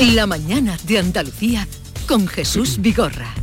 La mañana de Andalucía con Jesús Vigorra.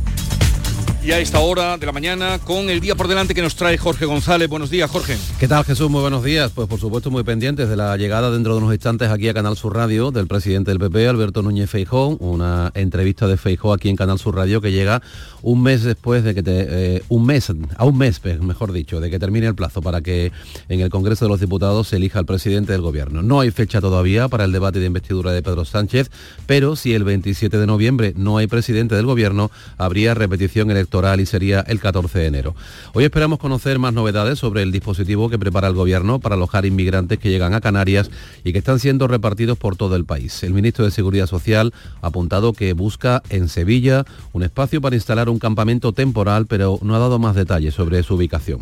Y a esta hora de la mañana con el día por delante que nos trae Jorge González. Buenos días, Jorge. ¿Qué tal, Jesús? Muy buenos días. Pues por supuesto muy pendientes de la llegada dentro de unos instantes aquí a Canal Sur Radio del presidente del PP, Alberto Núñez Feijó, una entrevista de Feijó aquí en Canal Sur Radio que llega un mes después de que eh, un mes, a un mes, mejor dicho, de que termine el plazo para que en el Congreso de los Diputados se elija al presidente del gobierno. No hay fecha todavía para el debate de investidura de Pedro Sánchez, pero si el 27 de noviembre no hay presidente del gobierno, habría repetición electoral y sería el 14 de enero. Hoy esperamos conocer más novedades sobre el dispositivo que prepara el Gobierno para alojar inmigrantes que llegan a Canarias y que están siendo repartidos por todo el país. El ministro de Seguridad Social ha apuntado que busca en Sevilla un espacio para instalar un campamento temporal, pero no ha dado más detalles sobre su ubicación.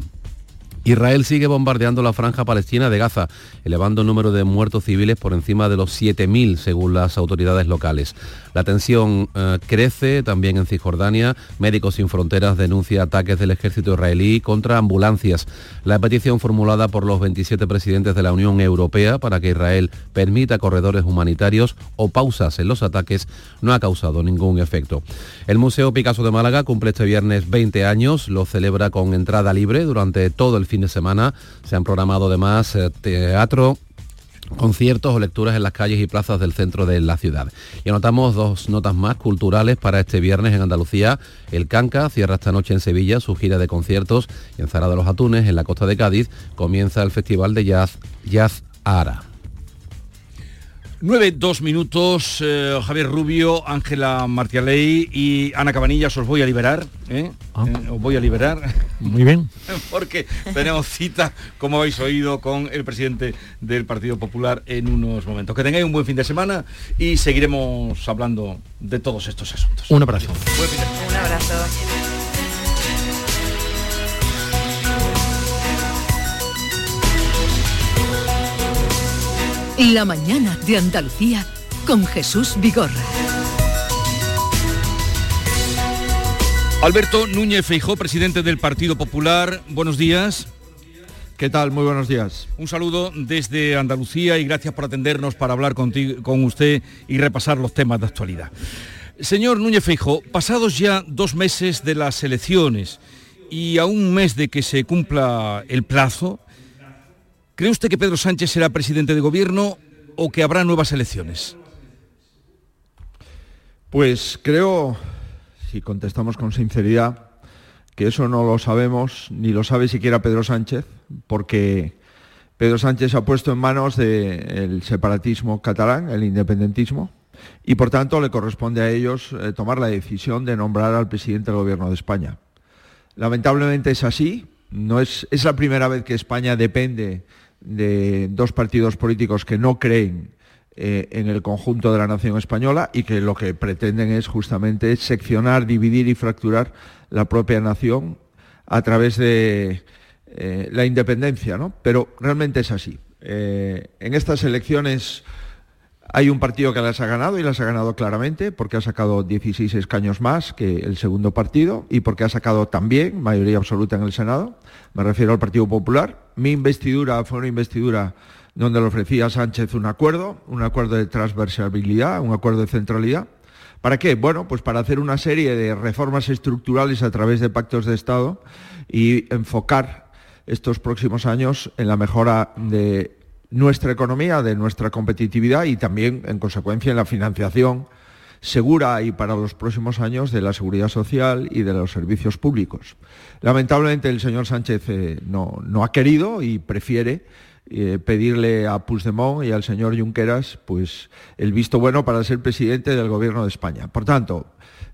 Israel sigue bombardeando la franja palestina de Gaza, elevando el número de muertos civiles por encima de los 7.000 según las autoridades locales. La tensión eh, crece también en Cisjordania. Médicos Sin Fronteras denuncia ataques del ejército israelí contra ambulancias. La petición formulada por los 27 presidentes de la Unión Europea para que Israel permita corredores humanitarios o pausas en los ataques no ha causado ningún efecto. El Museo Picasso de Málaga cumple este viernes 20 años, lo celebra con entrada libre durante todo el fin de semana. Se han programado además eh, teatro, conciertos o lecturas en las calles y plazas del centro de la ciudad. Y anotamos dos notas más culturales para este viernes en Andalucía. El Canca cierra esta noche en Sevilla su gira de conciertos y en Zara de los Atunes, en la costa de Cádiz, comienza el Festival de Jazz Jazz Ara. 9, 2 minutos, eh, Javier Rubio, Ángela Martialey y Ana Cabanillas, os voy a liberar, ¿eh? Ah. Eh, os voy a liberar. Muy bien. Porque tenemos cita, como habéis oído, con el presidente del Partido Popular en unos momentos. Que tengáis un buen fin de semana y seguiremos hablando de todos estos asuntos. Un abrazo. Un abrazo. La mañana de Andalucía con Jesús Vigorra. Alberto Núñez Feijó, presidente del Partido Popular, buenos días. ¿Qué tal? Muy buenos días. Un saludo desde Andalucía y gracias por atendernos para hablar contigo, con usted y repasar los temas de actualidad. Señor Núñez Feijó, pasados ya dos meses de las elecciones y a un mes de que se cumpla el plazo, ¿Cree usted que Pedro Sánchez será presidente de gobierno o que habrá nuevas elecciones? Pues creo, si contestamos con sinceridad, que eso no lo sabemos, ni lo sabe siquiera Pedro Sánchez, porque Pedro Sánchez ha puesto en manos del separatismo catalán, el independentismo, y por tanto le corresponde a ellos eh, tomar la decisión de nombrar al presidente del Gobierno de España. Lamentablemente es así, no es, es la primera vez que España depende de dos partidos políticos que no creen eh, en el conjunto de la nación española y que lo que pretenden es justamente seccionar, dividir y fracturar la propia nación a través de eh, la independencia, ¿no? Pero realmente es así. Eh, en estas elecciones hay un partido que las ha ganado y las ha ganado claramente porque ha sacado 16 escaños más que el segundo partido y porque ha sacado también mayoría absoluta en el Senado. Me refiero al Partido Popular. Mi investidura fue una investidura donde le ofrecía a Sánchez un acuerdo, un acuerdo de transversabilidad, un acuerdo de centralidad. ¿Para qué? Bueno, pues para hacer una serie de reformas estructurales a través de pactos de Estado y enfocar estos próximos años en la mejora de nuestra economía, de nuestra competitividad y también, en consecuencia, en la financiación segura y para los próximos años de la seguridad social y de los servicios públicos. Lamentablemente el señor Sánchez eh, no, ha querido y prefiere eh, pedirle a Puigdemont y al señor Junqueras pues, el visto bueno para ser presidente del Gobierno de España. Por tanto,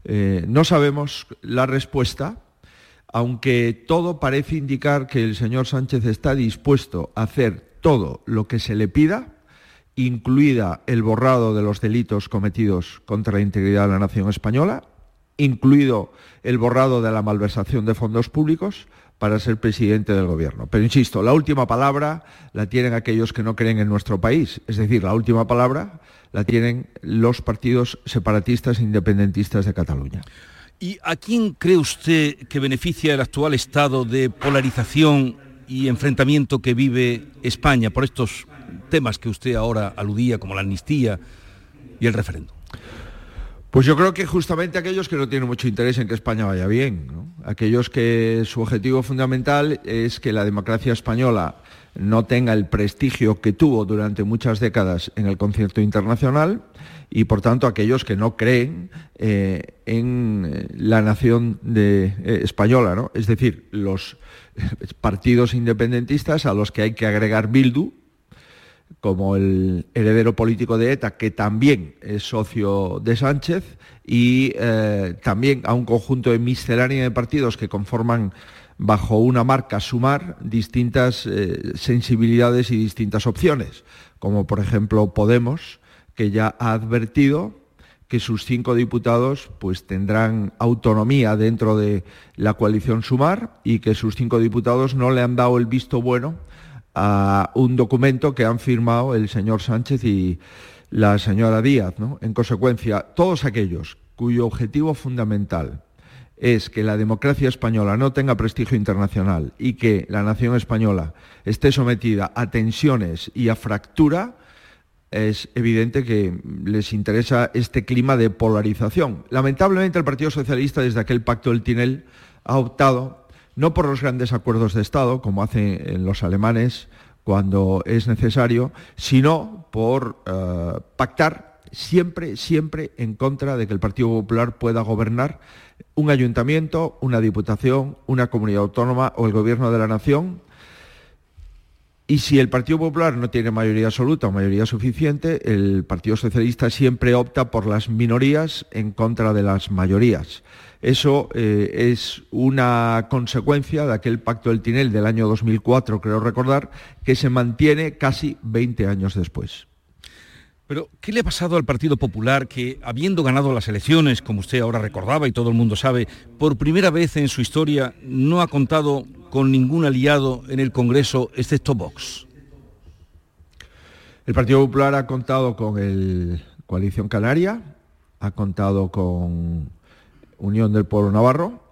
eh, no sabemos la respuesta, aunque todo parece indicar que el señor Sánchez está dispuesto a hacer todo lo que se le pida, incluida el borrado de los delitos cometidos contra la integridad de la nación española, incluido el borrado de la malversación de fondos públicos, para ser presidente del gobierno. Pero insisto, la última palabra la tienen aquellos que no creen en nuestro país. Es decir, la última palabra la tienen los partidos separatistas e independentistas de Cataluña. ¿Y a quién cree usted que beneficia el actual estado de polarización y enfrentamiento que vive España por estos temas que usted ahora aludía, como la amnistía y el referéndum? Pues yo creo que justamente aquellos que no tienen mucho interés en que España vaya bien, aquellos que su objetivo fundamental es que la democracia española no tenga el prestigio que tuvo durante muchas décadas en el concierto internacional y por tanto aquellos que no creen eh, en la nación de, eh, española, ¿no? es decir, los partidos independentistas a los que hay que agregar Bildu, como el heredero político de ETA, que también es socio de Sánchez, y eh, también a un conjunto de miscelánea de partidos que conforman bajo una marca sumar distintas eh, sensibilidades y distintas opciones, como por ejemplo Podemos, que ya ha advertido que sus cinco diputados pues tendrán autonomía dentro de la coalición Sumar y que sus cinco diputados no le han dado el visto bueno a un documento que han firmado el señor Sánchez y la señora Díaz. En consecuencia, todos aquellos cuyo objetivo fundamental es que la democracia española no tenga prestigio internacional y que la nación española esté sometida a tensiones y a fractura, es evidente que les interesa este clima de polarización. Lamentablemente el Partido Socialista desde aquel pacto del Tinel ha optado no por los grandes acuerdos de Estado, como hacen los alemanes cuando es necesario, sino por eh, pactar siempre, siempre en contra de que el Partido Popular pueda gobernar un ayuntamiento, una diputación, una comunidad autónoma o el gobierno de la nación. Y si el Partido Popular no tiene mayoría absoluta o mayoría suficiente, el Partido Socialista siempre opta por las minorías en contra de las mayorías. Eso eh, es una consecuencia de aquel pacto del Tinel del año 2004, creo recordar, que se mantiene casi 20 años después. Pero, ¿qué le ha pasado al Partido Popular que, habiendo ganado las elecciones, como usted ahora recordaba y todo el mundo sabe, por primera vez en su historia no ha contado con ningún aliado en el Congreso, excepto Vox? El Partido Popular ha contado con el Coalición Canaria, ha contado con Unión del Pueblo Navarro.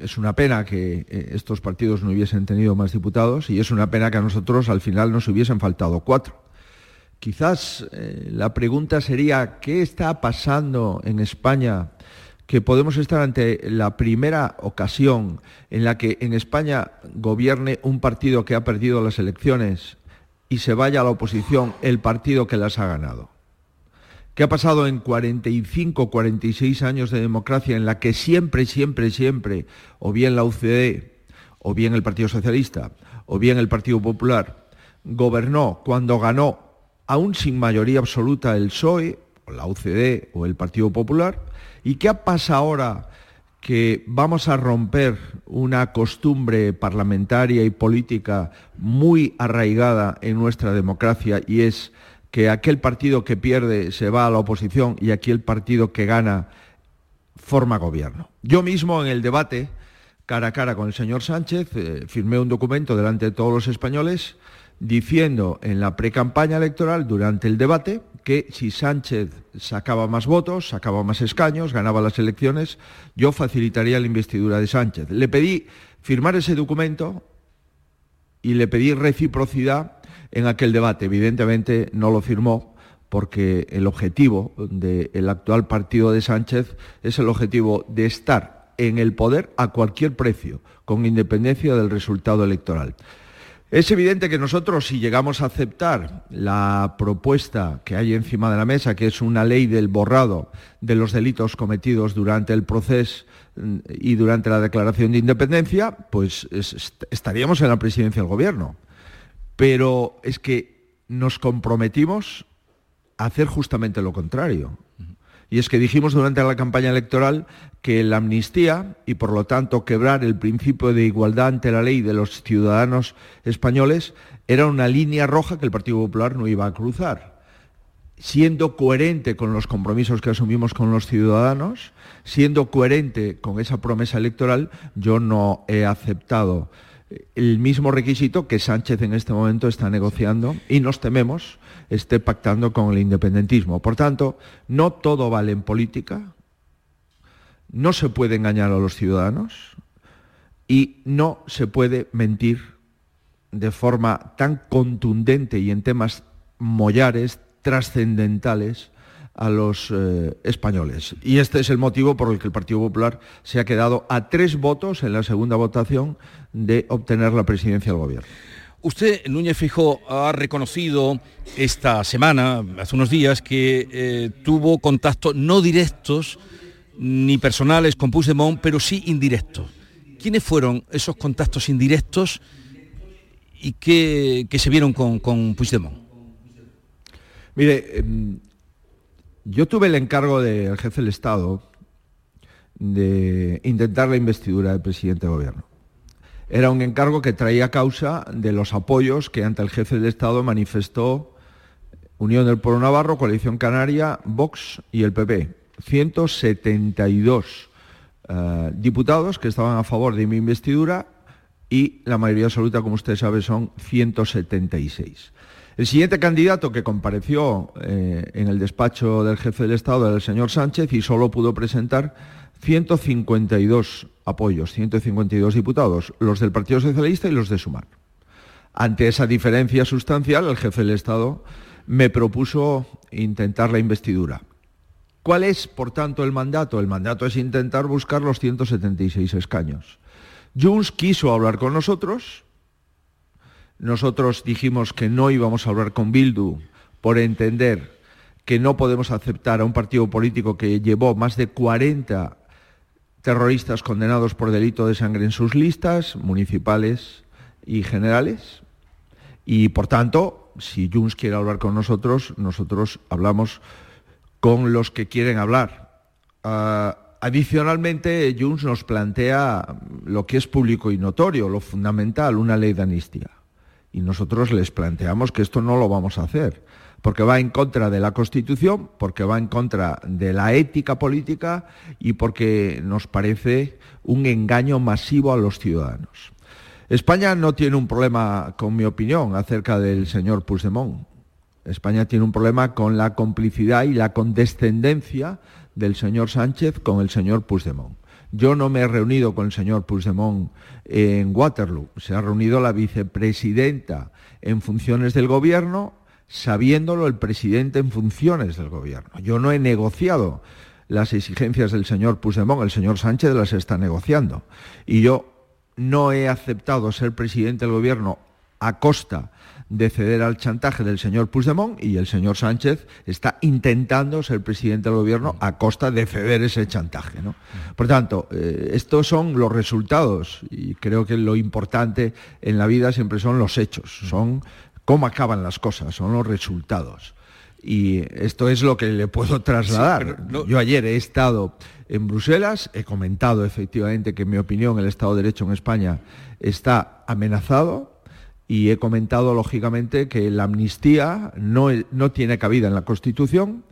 Es una pena que eh, estos partidos no hubiesen tenido más diputados y es una pena que a nosotros al final nos hubiesen faltado cuatro. Quizás eh, la pregunta sería, ¿qué está pasando en España? Que podemos estar ante la primera ocasión en la que en España gobierne un partido que ha perdido las elecciones y se vaya a la oposición el partido que las ha ganado. ¿Qué ha pasado en 45, 46 años de democracia en la que siempre, siempre, siempre, o bien la UCD, o bien el Partido Socialista, o bien el Partido Popular, gobernó cuando ganó, aún sin mayoría absoluta, el PSOE, la UCD o el Partido Popular? ¿Y qué pasa ahora que vamos a romper una costumbre parlamentaria y política muy arraigada en nuestra democracia y es que aquel partido que pierde se va a la oposición y aquí el partido que gana forma gobierno. Yo mismo en el debate, cara a cara con el señor Sánchez, eh, firmé un documento delante de todos los españoles diciendo en la precampaña electoral, durante el debate, que si Sánchez sacaba más votos, sacaba más escaños, ganaba las elecciones, yo facilitaría la investidura de Sánchez. Le pedí firmar ese documento y le pedí reciprocidad en aquel debate. Evidentemente no lo firmó porque el objetivo del actual partido de Sánchez es el objetivo de estar en el poder a cualquier precio, con independencia del resultado electoral. Es evidente que nosotros, si llegamos a aceptar la propuesta que hay encima de la mesa, que es una ley del borrado de los delitos cometidos durante el proceso mm, y durante la declaración de independencia, pues estaríamos en la presidencia del Gobierno pero es que nos comprometimos a hacer justamente lo contrario. Y es que dijimos durante la campaña electoral que la amnistía y por lo tanto quebrar el principio de igualdad ante la ley de los ciudadanos españoles era una línea roja que el Partido Popular no iba a cruzar. Siendo coherente con los compromisos que asumimos con los ciudadanos, siendo coherente con esa promesa electoral, yo no he aceptado el mismo requisito que Sánchez en este momento está negociando y nos tememos esté pactando con el independentismo. Por tanto, no todo vale en política, no se puede engañar a los ciudadanos y no se puede mentir de forma tan contundente y en temas mollares, trascendentales, a los eh, españoles. Y este es el motivo por el que el Partido Popular se ha quedado a tres votos en la segunda votación de obtener la presidencia del gobierno. Usted, Núñez Fijo, ha reconocido esta semana, hace unos días, que eh, tuvo contactos no directos ni personales con Puigdemont, pero sí indirectos. ¿Quiénes fueron esos contactos indirectos y que, se vieron con, con Puigdemont? Mire, em, yo tuve el encargo del jefe del Estado de intentar la investidura del presidente de gobierno. Era un encargo que traía causa de los apoyos que ante el jefe del Estado manifestó Unión del Pueblo Navarro, Coalición Canaria, Vox y el PP. 172 eh, diputados que estaban a favor de mi investidura y la mayoría absoluta, como usted sabe, son 176. El siguiente candidato que compareció eh, en el despacho del jefe del Estado era el señor Sánchez y solo pudo presentar 152 apoyos, 152 diputados, los del Partido Socialista y los de Sumar. Ante esa diferencia sustancial, el jefe del Estado me propuso intentar la investidura. ¿Cuál es, por tanto, el mandato? El mandato es intentar buscar los 176 escaños. Junts quiso hablar con nosotros, nosotros dijimos que no íbamos a hablar con Bildu por entender que no podemos aceptar a un partido político que llevó más de 40 terroristas condenados por delito de sangre en sus listas, municipales y generales. Y por tanto, si Junts quiere hablar con nosotros, nosotros hablamos con los que quieren hablar. Ah, adicionalmente, Junts nos plantea lo que es público y notorio, lo fundamental, una ley de amnistía. Y nosotros les planteamos que esto no lo vamos a hacer, porque va en contra de la Constitución, porque va en contra de la ética política y porque nos parece un engaño masivo a los ciudadanos. España no tiene un problema, con mi opinión, acerca del señor Puigdemont. España tiene un problema con la complicidad y la condescendencia del señor Sánchez con el señor Puigdemont. Yo no me he reunido con el señor Puigdemont en Waterloo. Se ha reunido la vicepresidenta en funciones del gobierno, sabiéndolo el presidente en funciones del gobierno. Yo no he negociado las exigencias del señor Puigdemont, el señor Sánchez las está negociando. Y yo no he aceptado ser presidente del gobierno a costa de ceder al chantaje del señor Puigdemont y el señor Sánchez está intentando ser presidente del gobierno a costa de ceder ese chantaje. ¿no? Por tanto, eh, estos son los resultados y creo que lo importante en la vida siempre son los hechos, son cómo acaban las cosas, son los resultados. Y esto es lo que le puedo trasladar. Yo ayer he estado en Bruselas, he comentado efectivamente que en mi opinión el Estado de Derecho en España está amenazado, y he comentado, lógicamente, que la amnistía no, no tiene cabida en la Constitución,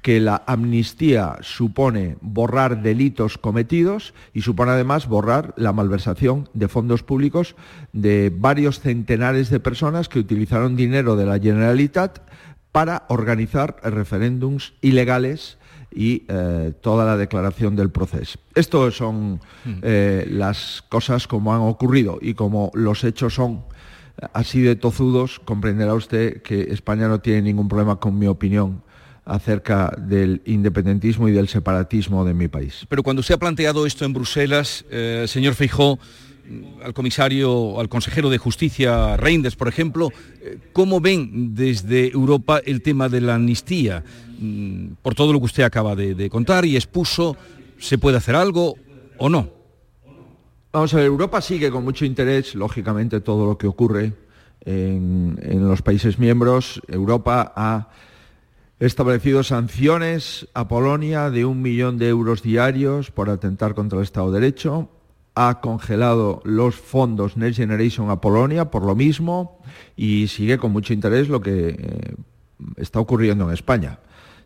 que la amnistía supone borrar delitos cometidos y supone además borrar la malversación de fondos públicos de varios centenares de personas que utilizaron dinero de la Generalitat para organizar referéndums ilegales y eh, toda la declaración del proceso. Esto son mm. eh, las cosas como han ocurrido y como los hechos son así de tozudos, comprenderá usted que España no tiene ningún problema con mi opinión acerca del independentismo y del separatismo de mi país. Pero cuando se ha planteado esto en Bruselas, eh, señor Feijó, al comisario, al consejero de Justicia Reinders, por ejemplo, eh, ¿cómo ven desde Europa el tema de la amnistía? Mm, por todo lo que usted acaba de contar y expuso, ¿se puede hacer algo o no? Vamos a ver, Europa sigue con mucho interés, lógicamente, todo lo que ocurre en, los países miembros. Europa ha establecido sanciones a Polonia de un millón de euros diarios por atentar contra el Estado de Derecho. Ha congelado los fondos Next Generation a Polonia por lo mismo y sigue con mucho interés lo que eh, está ocurriendo en España.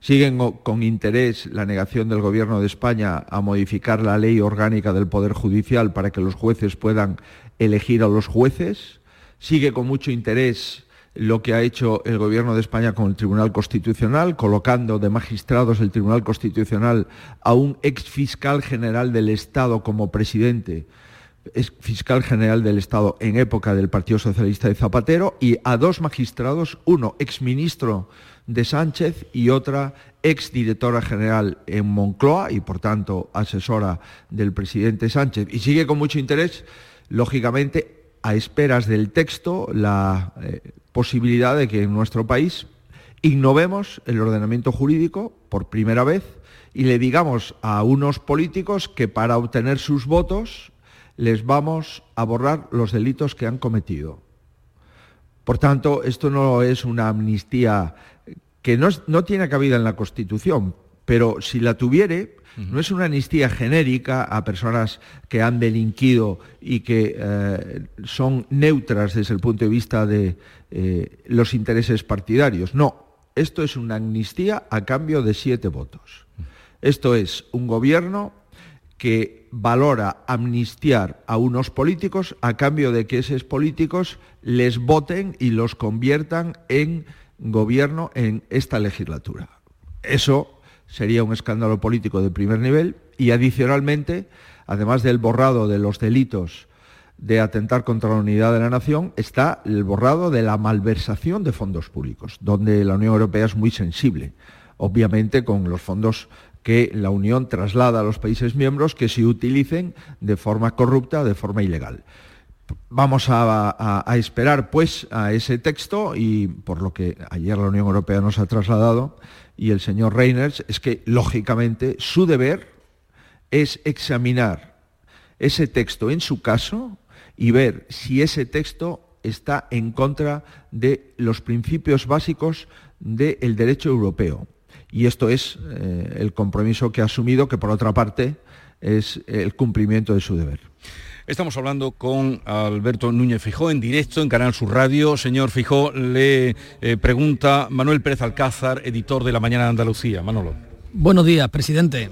Siguen con interés la negación del Gobierno de España a modificar la ley orgánica del Poder Judicial para que los jueces puedan elegir a los jueces. Sigue con mucho interés lo que ha hecho el Gobierno de España con el Tribunal Constitucional, colocando de magistrados el Tribunal Constitucional a un ex fiscal general del Estado como presidente, ex fiscal general del Estado en época del Partido Socialista de Zapatero, y a dos magistrados, uno ex ministro de Sánchez y otra ex directora general en Moncloa y por tanto asesora del presidente Sánchez y sigue con mucho interés, lógicamente, a esperas del texto, la eh, posibilidad de que en nuestro país innovemos el ordenamiento jurídico por primera vez y le digamos a unos políticos que para obtener sus votos les vamos a borrar los delitos que han cometido. Por tanto, esto no es una amnistía que no, tiene cabida en la Constitución, pero si la tuviere, no es una amnistía genérica a personas que han delinquido y que eh, son neutras desde el punto de vista de eh, los intereses partidarios. No, esto es una amnistía a cambio de siete votos. Esto es un gobierno que valora amnistiar a unos políticos a cambio de que esos políticos les voten y los conviertan en gobierno en esta legislatura. Eso sería un escándalo político de primer nivel y adicionalmente, además del borrado de los delitos de atentar contra la unidad de la nación, está el borrado de la malversación de fondos públicos, donde la Unión Europea es muy sensible, obviamente con los fondos que la Unión traslada a los países miembros que se utilicen de forma corrupta, de forma ilegal. Vamos a, esperar pues a ese texto y por lo que ayer la Unión Europea nos ha trasladado y el señor Reiners es que lógicamente su deber es examinar ese texto en su caso y ver si ese texto está en contra de los principios básicos del derecho europeo. Y esto es eh, el compromiso que ha asumido, que por otra parte es el cumplimiento de su deber. Estamos hablando con Alberto Núñez Fijó en directo en Canal Sur Radio. Señor Fijó, le eh, pregunta Manuel Pérez Alcázar, editor de La Mañana de Andalucía. Manolo. Buenos días, presidente.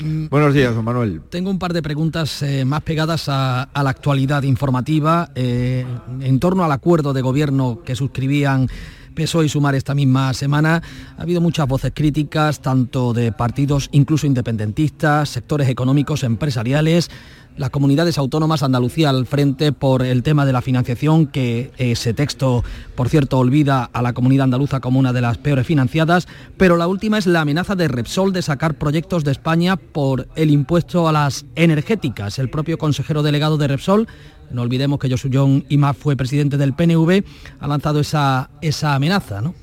Mm, Buenos días, don Manuel. Tengo un par de preguntas eh, más pegadas a, la actualidad informativa eh, en torno al acuerdo de gobierno que suscribían PSOE y Sumar esta misma semana. Ha habido muchas voces críticas, tanto de partidos incluso independentistas, sectores económicos, empresariales las comunidades autónomas, Andalucía al frente por el tema de la financiación, que ese texto, por cierto, olvida a la comunidad andaluza como una de las peores financiadas, pero la última es la amenaza de Repsol de sacar proyectos de España por el impuesto a las energéticas. El propio consejero delegado de Repsol no olvidemos que John Imaz fue presidente del PNV, ha lanzado esa, esa amenaza, ¿no?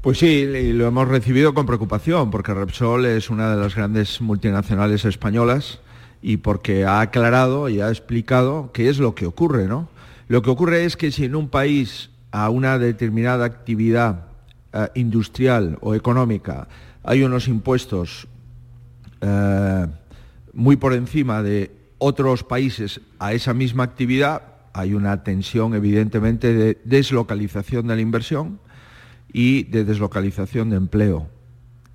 Pues sí, lo hemos recibido con preocupación, porque Repsol es una de las grandes multinacionales españolas y porque ha aclarado y ha explicado qué es lo que ocurre, ¿no? Lo que ocurre es que si en un país a una determinada actividad eh, industrial o económica hay unos impuestos eh, muy por encima de otros países a esa misma actividad, hay una tensión evidentemente de deslocalización de la inversión y de deslocalización de empleo.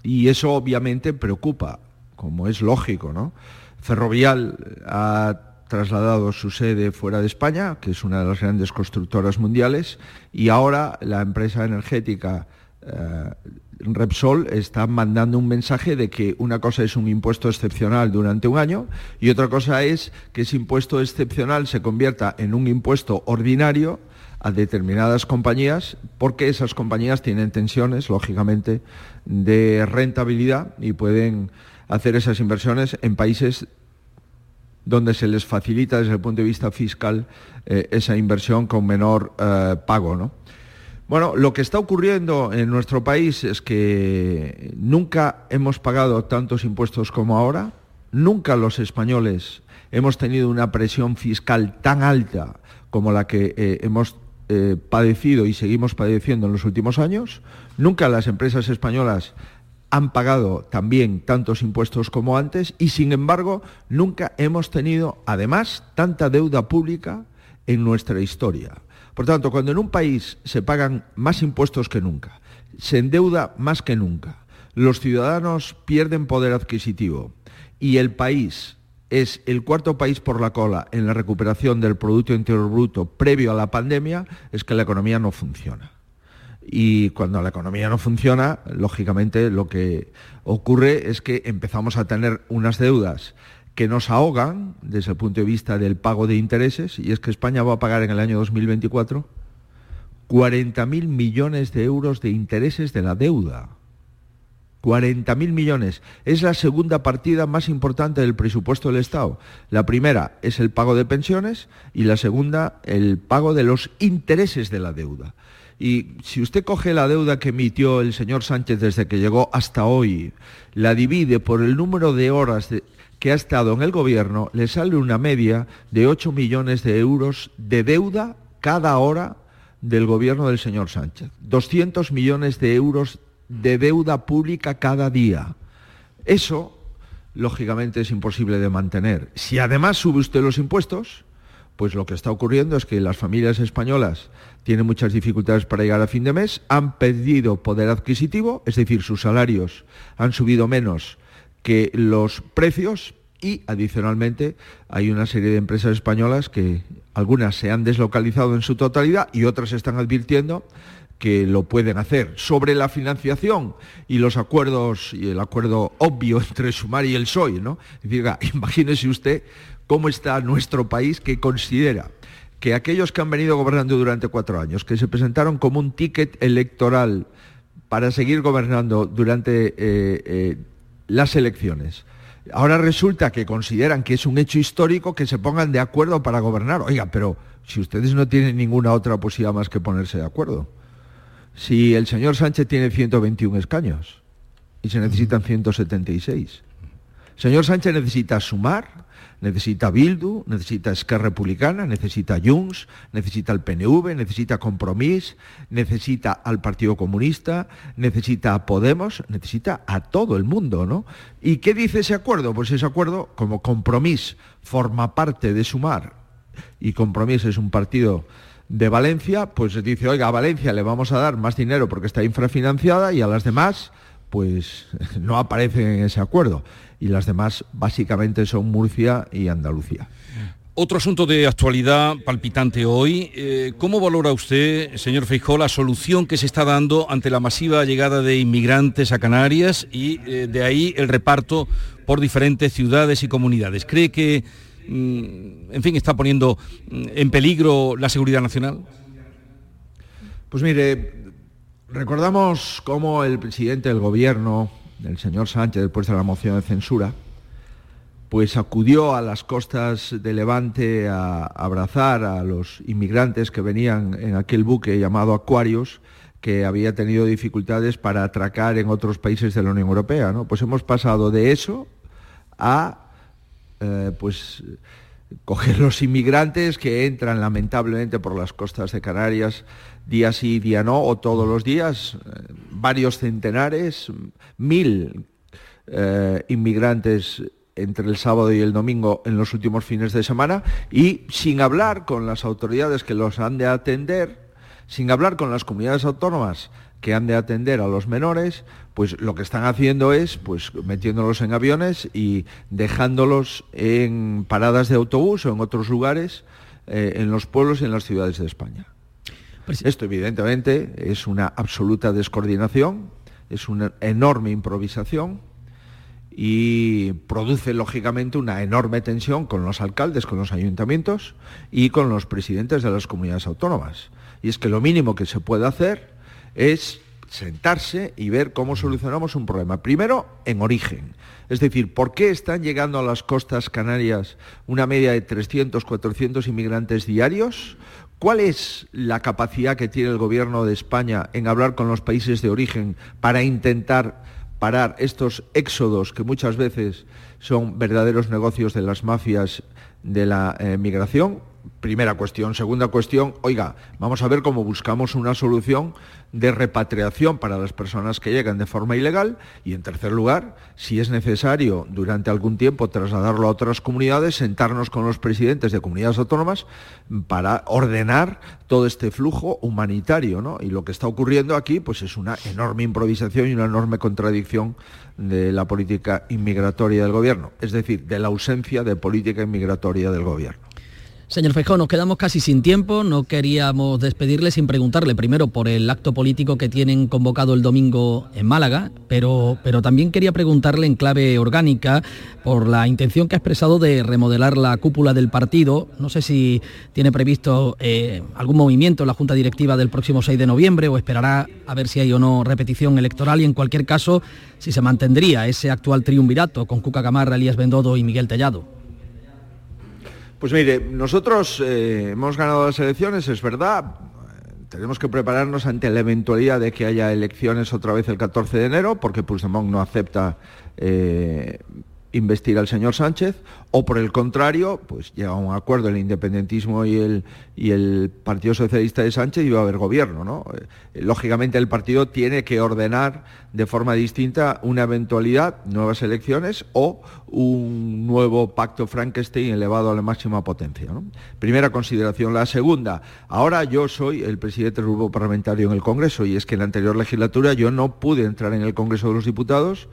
Y eso obviamente preocupa, como es lógico, ¿no? Ferrovial ha trasladado su sede fuera de España, que es una de las grandes constructoras mundiales, y ahora la empresa energética eh, Repsol está mandando un mensaje de que una cosa es un impuesto excepcional durante un año y otra cosa es que ese impuesto excepcional se convierta en un impuesto ordinario a determinadas compañías porque esas compañías tienen tensiones, lógicamente, de rentabilidad y pueden hacer esas inversiones en países donde se les facilita desde el punto de vista fiscal eh, esa inversión con menor eh, pago. ¿no? Bueno, lo que está ocurriendo en nuestro país es que nunca hemos pagado tantos impuestos como ahora, nunca los españoles hemos tenido una presión fiscal tan alta como la que eh, hemos eh, padecido y seguimos padeciendo en los últimos años. Nunca las empresas españolas han pagado también tantos impuestos como antes y sin embargo nunca hemos tenido además tanta deuda pública en nuestra historia. Por tanto, cuando en un país se pagan más impuestos que nunca, se endeuda más que nunca, los ciudadanos pierden poder adquisitivo y el país es el cuarto país por la cola en la recuperación del Producto Interior Bruto previo a la pandemia, es que la economía no funciona. Y cuando la economía no funciona, lógicamente lo que ocurre es que empezamos a tener unas deudas que nos ahogan desde el punto de vista del pago de intereses, y es que España va a pagar en el año 2024 40.000 millones de euros de intereses de la deuda. 40.000 millones. Es la segunda partida más importante del presupuesto del Estado. La primera es el pago de pensiones y la segunda el pago de los intereses de la deuda. Y si usted coge la deuda que emitió el señor Sánchez desde que llegó hasta hoy, la divide por el número de horas que ha estado en el gobierno, le sale una media de 8 millones de euros de deuda cada hora del gobierno del señor Sánchez. 200 millones de euros de deuda pública cada día. Eso, lógicamente, es imposible de mantener. Si además sube usted los impuestos, pues lo que está ocurriendo es que las familias españolas tienen muchas dificultades para llegar a fin de mes, han perdido poder adquisitivo, es decir, sus salarios han subido menos que los precios y adicionalmente hay una serie de empresas españolas que algunas se han deslocalizado en su totalidad y otras están advirtiendo que lo pueden hacer. Sobre la financiación y los acuerdos y el acuerdo obvio entre Sumar y el PSOE, ¿no? Diga, imagínese usted cómo está nuestro país que considera que aquellos que han venido gobernando durante cuatro años, que se presentaron como un ticket electoral para seguir gobernando durante eh, eh, las elecciones, ahora resulta que consideran que es un hecho histórico que se pongan de acuerdo para gobernar. Oiga, pero si ustedes no tienen ninguna otra posibilidad más que ponerse de acuerdo si el señor Sánchez tiene 121 escaños y se necesitan 176. El señor Sánchez necesita sumar, necesita Bildu, necesita Esquerra Republicana, necesita Junts, necesita el PNV, necesita Compromís, necesita al Partido Comunista, necesita a Podemos, necesita a todo el mundo, ¿no? ¿Y qué dice ese acuerdo? Pues ese acuerdo, como Compromís forma parte de sumar y Compromís es un partido de Valencia, pues dice, oiga, a Valencia le vamos a dar más dinero porque está infrafinanciada y a las demás, pues no aparecen en ese acuerdo. Y las demás básicamente son Murcia y Andalucía. Otro asunto de actualidad palpitante hoy. Eh, ¿Cómo valora usted, señor Feijó, la solución que se está dando ante la masiva llegada de inmigrantes a Canarias y eh, de ahí el reparto por diferentes ciudades y comunidades? ¿Cree que Mm, en fin, está poniendo mm, en peligro la seguridad nacional? Pues mire, recordamos cómo el presidente del gobierno, el señor Sánchez, después de la moción de censura, pues acudió a las costas de Levante a abrazar a los inmigrantes que venían en aquel buque llamado Aquarius, que había tenido dificultades para atracar en otros países de la Unión Europea. ¿no? Pues hemos pasado de eso a eh, pues coger los inmigrantes que entran lamentablemente por las costas de Canarias día sí, día no, o todos los días, eh, varios centenares, mil eh, inmigrantes entre el sábado y el domingo en los últimos fines de semana y sin hablar con las autoridades que los han de atender, sin hablar con las comunidades autónomas que han de atender a los menores, pues lo que están haciendo es pues metiéndolos en aviones y dejándolos en paradas de autobús o en otros lugares eh, en los pueblos y en las ciudades de España. Pues Esto evidentemente es una absoluta descoordinación, es una enorme improvisación y produce lógicamente una enorme tensión con los alcaldes, con los ayuntamientos y con los presidentes de las comunidades autónomas. Y es que lo mínimo que se puede hacer es sentarse y ver cómo solucionamos un problema. Primero, en origen. Es decir, ¿por qué están llegando a las costas canarias una media de 300, 400 inmigrantes diarios? ¿Cuál es la capacidad que tiene el Gobierno de España en hablar con los países de origen para intentar parar estos éxodos que muchas veces son verdaderos negocios de las mafias de la eh, migración? Primera cuestión. Segunda cuestión, oiga, vamos a ver cómo buscamos una solución de repatriación para las personas que llegan de forma ilegal y, en tercer lugar, si es necesario durante algún tiempo trasladarlo a otras comunidades, sentarnos con los presidentes de comunidades autónomas para ordenar todo este flujo humanitario. ¿no? Y lo que está ocurriendo aquí pues, es una enorme improvisación y una enorme contradicción de la política inmigratoria del Gobierno, es decir, de la ausencia de política inmigratoria del Gobierno. Señor Feijó, nos quedamos casi sin tiempo. No queríamos despedirle sin preguntarle primero por el acto político que tienen convocado el domingo en Málaga, pero, pero también quería preguntarle en clave orgánica por la intención que ha expresado de remodelar la cúpula del partido. No sé si tiene previsto eh, algún movimiento en la Junta Directiva del próximo 6 de noviembre o esperará a ver si hay o no repetición electoral y en cualquier caso si se mantendría ese actual triunvirato con Cuca Gamarra, Elías Bendodo y Miguel Tellado. Pues mire, nosotros eh, hemos ganado las elecciones, es verdad. Tenemos que prepararnos ante la eventualidad de que haya elecciones otra vez el 14 de enero, porque Puigdemont no acepta eh, investir al señor Sánchez, o por el contrario, pues llega un acuerdo el independentismo y el, y el Partido Socialista de Sánchez y va a haber gobierno. ¿no? Eh, lógicamente el partido tiene que ordenar de forma distinta una eventualidad, nuevas elecciones o un nuevo pacto Frankenstein elevado a la máxima potencia. Primera consideración. La segunda, ahora yo soy el presidente del grupo parlamentario en el Congreso y es que en la anterior legislatura yo no pude entrar en el Congreso de los Diputados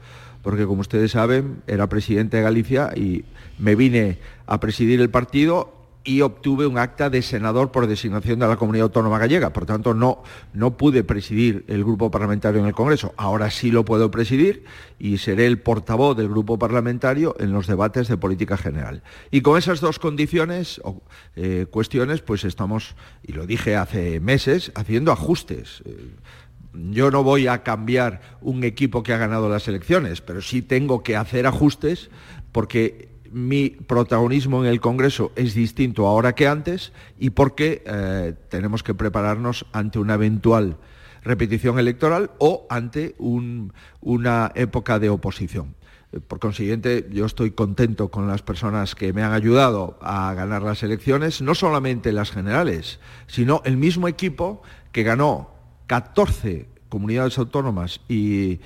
porque como ustedes saben, era presidente de Galicia y me vine a presidir el partido y obtuve un acta de senador por designación de la comunidad autónoma gallega. Por tanto, no, no pude presidir el grupo parlamentario en el Congreso. Ahora sí lo puedo presidir y seré el portavoz del grupo parlamentario en los debates de política general. Y con esas dos condiciones o eh, cuestiones, pues estamos, y lo dije hace meses, haciendo ajustes. Eh, yo no voy a cambiar un equipo que ha ganado las elecciones, pero sí tengo que hacer ajustes porque mi protagonismo en el Congreso es distinto ahora que antes y porque eh, tenemos que prepararnos ante una eventual repetición electoral o ante una época de oposición. Por consiguiente, yo estoy contento con las personas que me han ayudado a ganar las elecciones, no solamente las generales, sino el mismo equipo que ganó 14 comunidades autónomas y,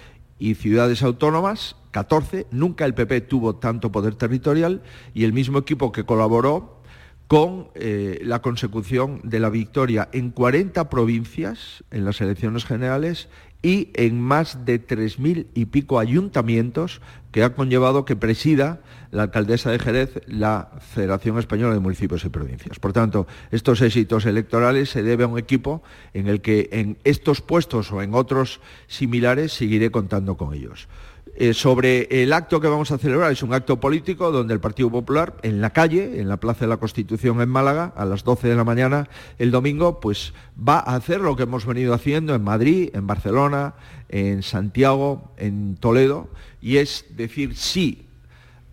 ciudades autónomas, 14, nunca el PP tuvo tanto poder territorial y el mismo equipo que colaboró con eh, la consecución de la victoria en 40 provincias en las elecciones generales y en más de 3.000 y pico ayuntamientos que ha conllevado que presida la alcaldesa de Jerez la Federación Española de Municipios y Provincias. Por tanto, estos éxitos electorales se deben a un equipo en el que en estos puestos o en otros similares seguiré contando con ellos. Eh, sobre el acto que vamos a celebrar, es un acto político donde el Partido Popular, en la calle, en la Plaza de la Constitución en Málaga, a las 12 de la mañana el domingo, pues va a hacer lo que hemos venido haciendo en Madrid, en Barcelona, en Santiago, en Toledo, y es decir sí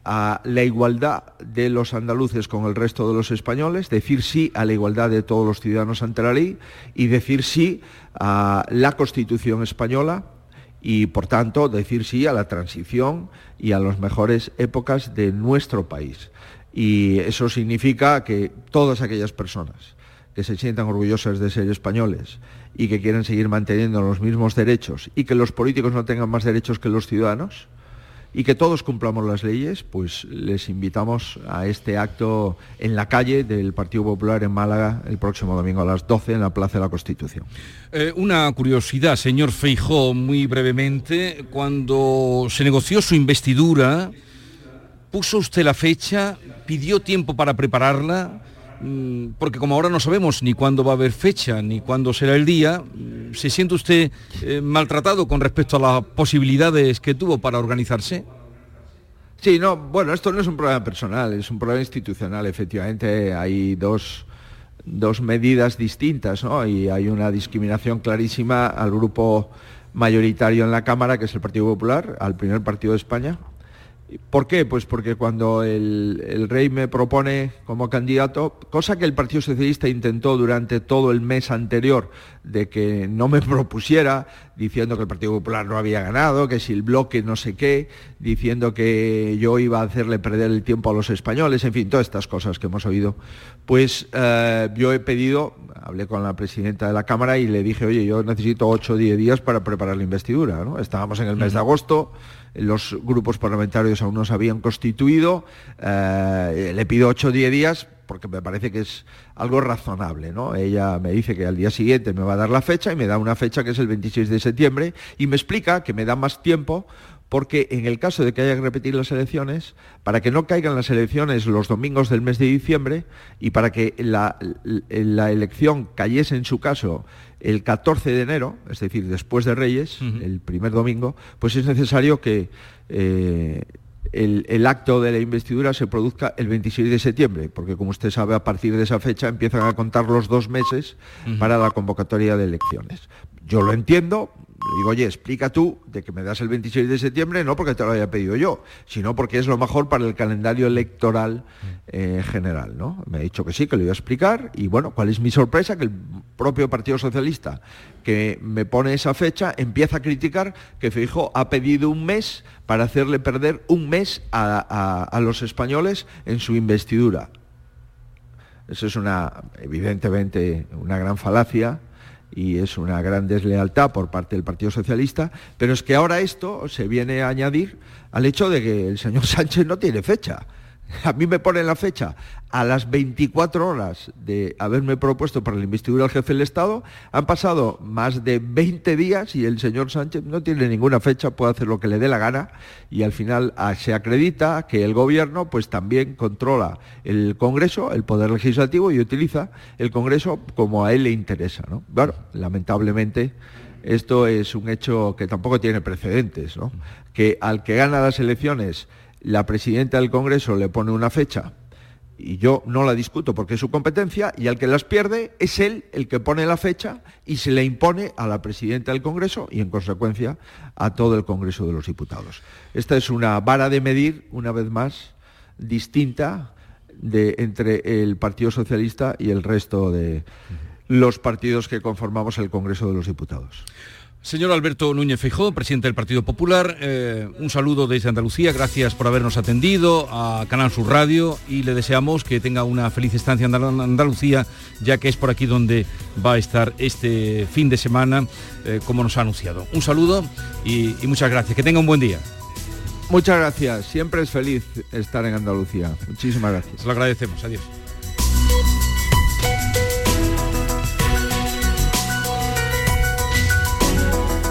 a la igualdad de los andaluces con el resto de los españoles, decir sí a la igualdad de todos los ciudadanos ante la ley y decir sí a la Constitución española y, por tanto, decir sí a la transición y a las mejores épocas de nuestro país. Y eso significa que todas aquellas personas que se sientan orgullosas de ser españoles y que quieren seguir manteniendo los mismos derechos y que los políticos no tengan más derechos que los ciudadanos, y que todos cumplamos las leyes, pues les invitamos a este acto en la calle del Partido Popular en Málaga el próximo domingo a las 12 en la Plaza de la Constitución. Eh, una curiosidad, señor Feijó, muy brevemente, cuando se negoció su investidura, ¿puso usted la fecha? ¿Pidió tiempo para prepararla? Mm, porque como ahora no sabemos ni cuándo va a haber fecha ni cuándo será el día, mm, ¿se siente usted eh, maltratado con respecto a las posibilidades que tuvo para organizarse? Sí, no, bueno, esto no es un problema personal, es un problema institucional. Efectivamente, hay dos, dos medidas distintas, ¿no? Y hay una discriminación clarísima al grupo mayoritario en la Cámara, que es el Partido Popular, al primer partido de España, ¿Por qué? Pues porque cuando el, rey me propone como candidato, cosa que el Partido Socialista intentó durante todo el mes anterior de que no me propusiera, diciendo que el Partido Popular no había ganado, que si el bloque no sé qué, diciendo que yo iba a hacerle perder el tiempo a los españoles, en fin, todas estas cosas que hemos oído, pues eh, yo he pedido, hablé con la presidenta de la Cámara y le dije, oye, yo necesito 8 o 10 días para preparar la investidura. ¿no? Estábamos en el mes de agosto los grupos parlamentarios aún no se habían constituido, eh, le pido 8 o 10 días porque me parece que es algo razonable, ¿no? Ella me dice que al día siguiente me va a dar la fecha y me da una fecha que es el 26 de septiembre y me explica que me da más tiempo porque en el caso de que haya que repetir las elecciones, para que no caigan las elecciones los domingos del mes de diciembre y para que la, elección cayese en su caso el 14 de enero, es decir, después de Reyes, el primer domingo, pues es necesario que eh, el, acto de la investidura se produzca el 26 de septiembre, porque como usted sabe, a partir de esa fecha empiezan a contar los dos meses para la convocatoria de elecciones. Yo lo entiendo, le digo, oye, explica tú de que me das el 26 de septiembre, no porque te lo haya pedido yo, sino porque es lo mejor para el calendario electoral eh, general, ¿no? Me ha dicho que sí, que lo iba a explicar, y bueno, ¿cuál es mi sorpresa? Que el propio Partido Socialista, que me pone esa fecha, empieza a criticar que Fijo ha pedido un mes para hacerle perder un mes a los españoles en su investidura. Eso es una, evidentemente, una gran falacia y es una gran deslealtad por parte del Partido Socialista, pero es que ahora esto se viene a añadir al hecho de que el señor Sánchez no tiene fecha. A mí me pone la fecha a las 24 horas de haberme propuesto para la investidura del jefe del Estado. Han pasado más de 20 días y el señor Sánchez no tiene ninguna fecha, puede hacer lo que le dé la gana y al final ah, se acredita que el gobierno pues también controla el Congreso, el Poder Legislativo y utiliza el Congreso como a él le interesa. ¿no? Lamentablemente esto es un hecho que tampoco tiene precedentes, ¿no? que al que gana las elecciones la presidenta del Congreso le pone una fecha y yo no la discuto porque es su competencia, y al que las pierde es él el que pone la fecha y se le impone a la presidenta del Congreso y en consecuencia a todo el Congreso de los Diputados. Esta es una vara de medir, una vez más, distinta de, entre el Partido Socialista y el resto de los partidos que conformamos el Congreso de los Diputados. Señor Alberto Núñez Feijó, presidente del Partido Popular, eh, un saludo desde Andalucía, gracias por habernos atendido a Canal Sur Radio y le deseamos que tenga una feliz estancia en Andalucía, ya que es por aquí donde va a estar este fin de semana, eh, como nos ha anunciado. Un saludo y, y muchas gracias, que tenga un buen día. Muchas gracias, siempre es feliz estar en Andalucía. Muchísimas gracias. Se lo agradecemos, adiós.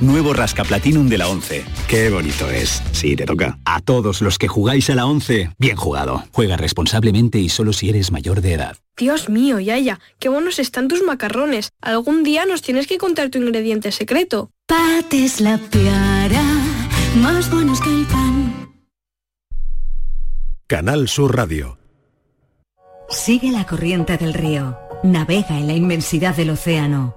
Nuevo Rasca Platinum de la 11. Qué bonito es. Sí, te toca. A todos los que jugáis a la 11, bien jugado. Juega responsablemente y solo si eres mayor de edad. Dios mío, Yaya, qué buenos están tus macarrones. Algún día nos tienes que contar tu ingrediente secreto. Pates la piara, más buenos que el pan. Canal Sur Radio. Sigue la corriente del río. Navega en la inmensidad del océano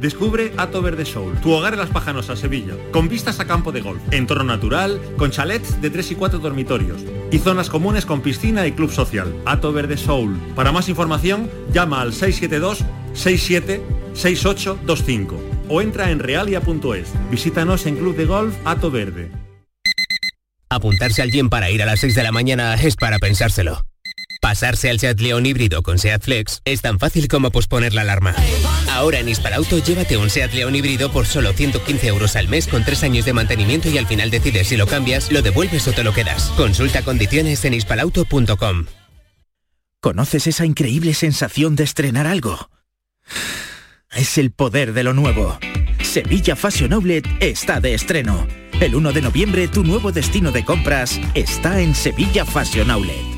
Descubre Ato Verde Soul, tu hogar en Las Pajanosas, Sevilla, con vistas a campo de golf, entorno natural, con chalets de 3 y 4 dormitorios y zonas comunes con piscina y club social. Ato Verde Soul. Para más información, llama al 672 67 6825 o entra en realia.es. Visítanos en Club de Golf Ato Verde. Apuntarse al gym para ir a las 6 de la mañana es para pensárselo. Pasarse al Seat León híbrido con Seat Flex es tan fácil como posponer la alarma. Ahora en Hispalauto llévate un Seat León híbrido por solo 115 euros al mes con 3 años de mantenimiento y al final decides si lo cambias, lo devuelves o te lo quedas. Consulta condiciones en hispalauto.com. ¿Conoces esa increíble sensación de estrenar algo? Es el poder de lo nuevo. Sevilla Fashion Outlet está de estreno. El 1 de noviembre tu nuevo destino de compras está en Sevilla Fashion Outlet.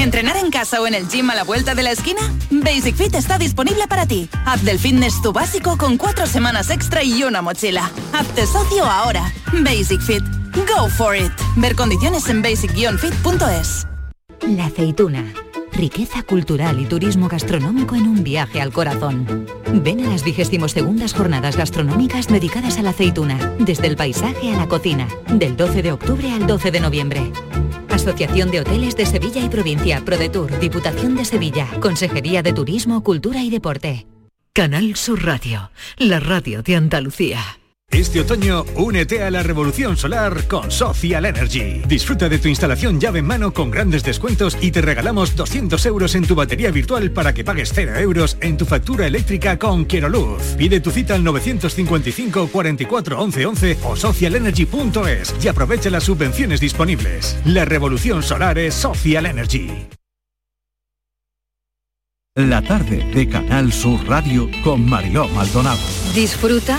¿Entrenar en casa o en el gym a la vuelta de la esquina? Basic Fit está disponible para ti. Haz del fitness tu básico con cuatro semanas extra y una mochila. Hazte socio ahora. Basic Fit. Go for it. Ver condiciones en basic-fit.es. La aceituna. Riqueza cultural y turismo gastronómico en un viaje al corazón. Ven a las 22 segundas jornadas gastronómicas dedicadas a la aceituna, desde el paisaje a la cocina, del 12 de octubre al 12 de noviembre. Asociación de Hoteles de Sevilla y Provincia, ProDetour, Diputación de Sevilla, Consejería de Turismo, Cultura y Deporte. Canal Sur Radio, la radio de Andalucía. Este otoño, únete a la revolución solar con Social Energy. Disfruta de tu instalación llave en mano con grandes descuentos y te regalamos 200 euros en tu batería virtual para que pagues 0 euros en tu factura eléctrica con Luz. Pide tu cita al 955 44 11 11 o socialenergy.es y aprovecha las subvenciones disponibles. La revolución solar es Social Energy. La tarde de Canal Sur Radio con Mariló Maldonado. Disfruta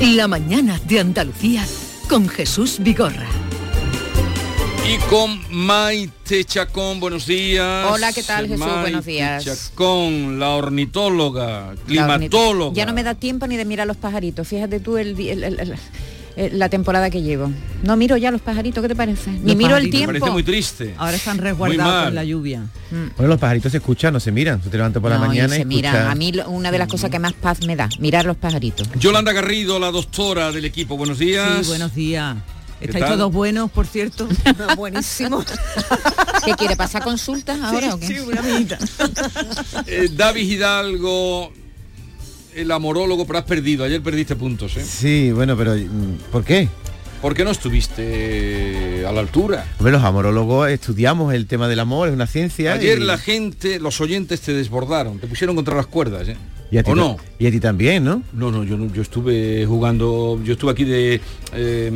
La mañana de Andalucía con Jesús Vigorra. Y con Maite Chacón, buenos días. Hola, ¿qué tal Jesús? Maite buenos días. Chacón, la ornitóloga, climatóloga. Ya no me da tiempo ni de mirar los pajaritos. Fíjate tú el, el- el- el- eh, la temporada que llevo. No miro ya los pajaritos, ¿qué te parece? Ni Los miro el tiempo. Me parece muy triste. Ahora están resguardados por la lluvia. Bueno, los pajaritos se escuchan, no se miran. Tú te levantas por la No, mañana y se miran. escuchas- A mí lo- una de las cosas que más paz me da, mirar los pajaritos. Yolanda Garrido, la doctora del equipo, buenos días. Sí, buenos días. ¿Qué Estáis tal? todos buenos, por cierto. Buenísimo. ¿Qué quiere pasar consultas ahora o qué? Sí, una amiguita. Eh, David Hidalgo, el amorólogo, pero has perdido. Ayer perdiste puntos, ¿eh? Sí, bueno, pero mm, ¿por qué? ¿Por qué no estuviste a la altura? Hombre, los amorólogos estudiamos el tema del amor, es una ciencia. Ayer y- la gente, los oyentes te desbordaron, te pusieron contra las cuerdas, ¿eh? Y a ti ¿O no? Y a ti también, ¿no? No, no, yo no, yo estuve jugando, yo estuve aquí de, eh,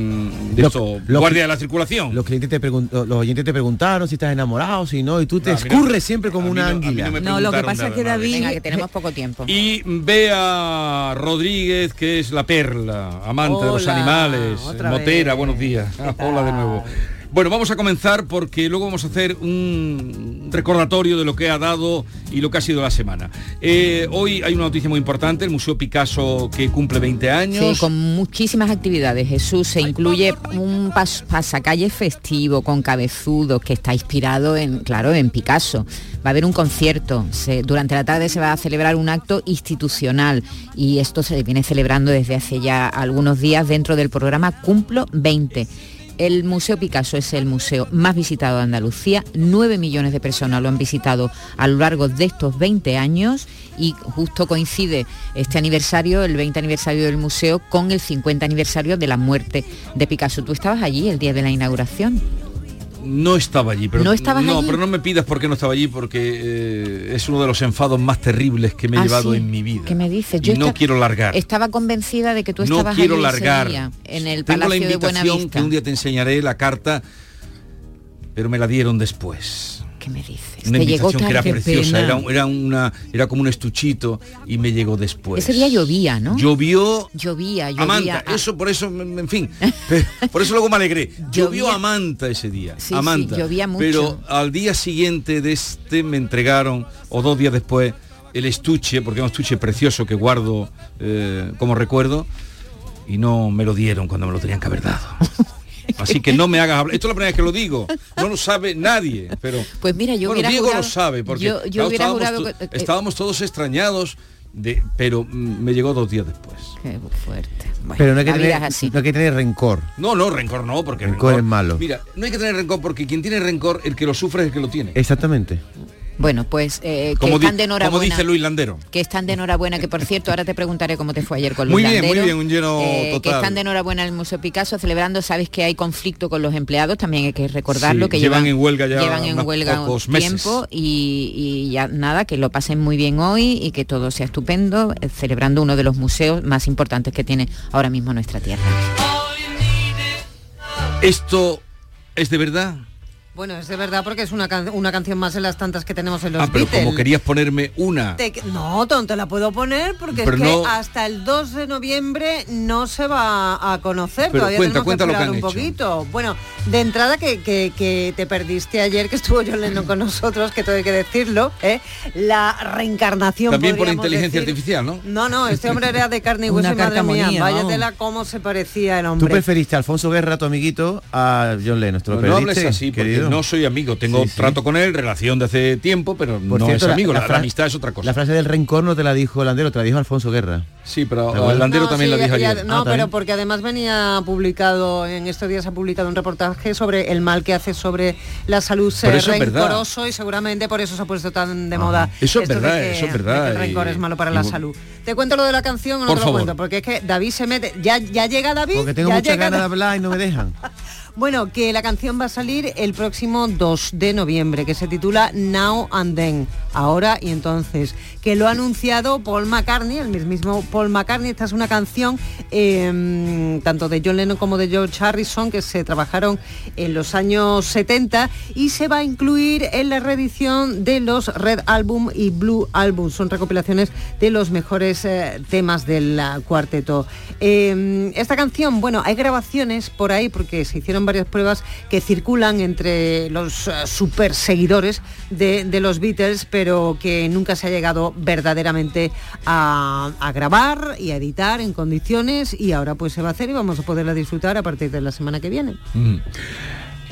de lo- guardia de la circulación. Los clientes te los oyentes te preguntaron si estás enamorado, si no, y tú te No, escurres siempre como una no- anguila. no lo que pasa es que. David... Venga, que tenemos poco tiempo. Y Bea Rodríguez, que es la perla, amante de los animales, motera, vez. buenos días. Ah, Hola de nuevo. Bueno, vamos a comenzar porque luego vamos a hacer un recordatorio de lo que ha dado y lo que ha sido la semana. Eh, hoy hay una noticia muy importante, el Museo Picasso que cumple 20 años. Sí, con muchísimas actividades. Jesús se incluye un pas- pasacalle festivo con cabezudos que está inspirado en, claro, en Picasso. Va a haber un concierto. durante la tarde se va a celebrar un acto institucional y esto se viene celebrando desde hace ya algunos días dentro del programa Cumplo 20. El Museo Picasso es el museo más visitado de Andalucía. 9 millones de personas lo han visitado a lo largo de estos 20 años y justo coincide este aniversario, el 20 aniversario del museo, con el 50 aniversario de la muerte de Picasso. Tú estabas allí el día de la inauguración. No estaba allí, pero ¿No estabas no, allí? pero no me pidas por qué no estaba allí, porque eh, es uno de los enfados más terribles que me he Ah, llevado sí. en mi vida. ¿Qué me dices? Y no quiero largar. Estaba convencida de que tú no estabas quiero allí ese largar. día, en el Tengo la Palacio de invitación Buenavista. que un día te enseñaré la carta, pero me la dieron después. ¿Qué me dices? Una Te llegó que era preciosa, era, un- era una, era como un estuchito y me llegó después. Ese día llovía, ¿no? Llovió Llovía, llovía. Amanta, Ah, eso por eso, en fin, por eso luego me alegré. Llovió Llovía. a Manta ese día, Sí, a sí, llovía mucho. Pero al día siguiente de este me entregaron, o dos días después, el estuche, porque es un estuche precioso que guardo eh, como recuerdo, y no me lo dieron cuando me lo tenían que haber dado. Así que no me hagas hablar. Esto es la primera vez que lo digo. No lo sabe nadie, pero Pues mira, yo bueno, hubiera Diego jurado- lo sabe, porque yo- yo claro, estábamos, jurado que- eh, estábamos todos extrañados, de, pero mm, me llegó dos días después. Qué fuerte. Pero no hay, que tener, así. no hay que tener rencor. No, no, rencor no, porque Rencor es malo. Mira, no hay que tener rencor porque quien tiene rencor, el que lo sufre es el que lo tiene. Exactamente. Bueno, pues eh, que Como, están de como enhorabuena. dice Luis Landero. que están de enhorabuena, que por cierto, ahora te preguntaré cómo te fue ayer con los Muy bien, muy Landero, bien, un lleno eh, Que total. están de enhorabuena en el Museo Picasso celebrando, sabes que hay conflicto con los empleados, también hay que recordarlo, Sí, que llevan llevan, en huelga ya llevan en huelga pocos un meses. tiempo y, y ya nada, que lo pasen muy bien hoy y que todo sea estupendo, eh, celebrando uno de los museos más importantes que tiene ahora mismo nuestra tierra. Esto es de verdad. Bueno, es de verdad porque es una, can- una canción más en las tantas que tenemos en los ah, pero Beatles. como querías ponerme una. Te- no, Tom, te la puedo poner porque Pero es que no- hasta el 2 de noviembre no se va a conocer. Pero Todavía cuenta, tenemos cuenta que lo que esperar han un hecho. poquito. Bueno, de entrada que, que- que te perdiste ayer, que estuvo John Lennon con nosotros, que todo hay que decirlo, ¿eh? la reencarnación. También por inteligencia decir. artificial, ¿no? No, no, este hombre era de carne y hueso Una y madre mía, vamos. váyatela cómo se parecía el Tú hombre. preferiste a Alfonso Guerra, tu amiguito, a John Lennon. ¿Te lo No, no hables así, no soy amigo. Tengo Sí, sí. trato con él, relación de hace tiempo, pero Por no cierto, es amigo. La, la amistad es otra cosa. La frase del rencor no te la dijo Landero, te la dijo Alfonso Guerra. Sí, pero ¿Te acuerdas? Landero No, también sí, la dijo ya- ayer. No, Ah, pero porque además venía publicado, en estos días ha publicado un reportaje sobre el mal que hace sobre la salud Pero ser eso es verdad. rencoroso y seguramente por eso se ha puesto tan de moda. Eso es esto de verdad, que- eso es verdad, el rencor y- es malo para y la salud. ¿Te cuento lo de la canción o no Por te lo favor. cuento? Porque es que David se mete... ¿Ya, ya llega David? Porque tengo ¿Ya muchas llega ganas de hablar y no me dejan. Bueno, que la canción va a salir el próximo 2 de noviembre, que se titula Now and Then, ahora y entonces, que lo ha anunciado Paul McCartney, el mismo Paul McCartney. Esta es una canción eh, tanto de John Lennon como de George Harrison, que se trabajaron en los años 70 y se va a incluir en la reedición de los Red Album y Blue Album. Son recopilaciones de los mejores eh, temas del ah, cuarteto. Eh, esta canción, bueno, hay grabaciones por ahí porque se hicieron varias pruebas que circulan entre los eh, super seguidores de, los Beatles, pero que nunca se ha llegado verdaderamente a, a grabar y a editar en condiciones y ahora pues se va a hacer y vamos a poderla disfrutar a partir de la semana que viene. Mm.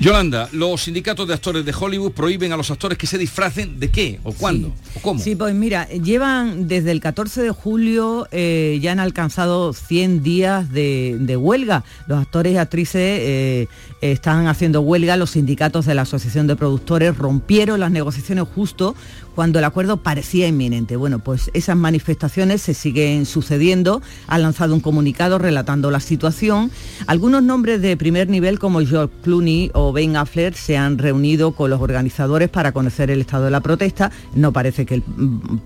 Yolanda, los sindicatos de actores de Hollywood prohíben a los actores que se disfracen de qué o cuándo o cómo. Sí, pues mira, llevan desde el 14 de julio, eh, ya han alcanzado 100 días de, de huelga. Los actores y actrices eh, están haciendo huelga, los sindicatos de la Asociación de Productores rompieron las negociaciones justo cuando el acuerdo parecía inminente. Bueno, pues esas manifestaciones se siguen sucediendo. Han lanzado un comunicado relatando la situación. Algunos nombres de primer nivel como George Clooney o Ben Affleck se han reunido con los organizadores para conocer el estado de la protesta. No parece que el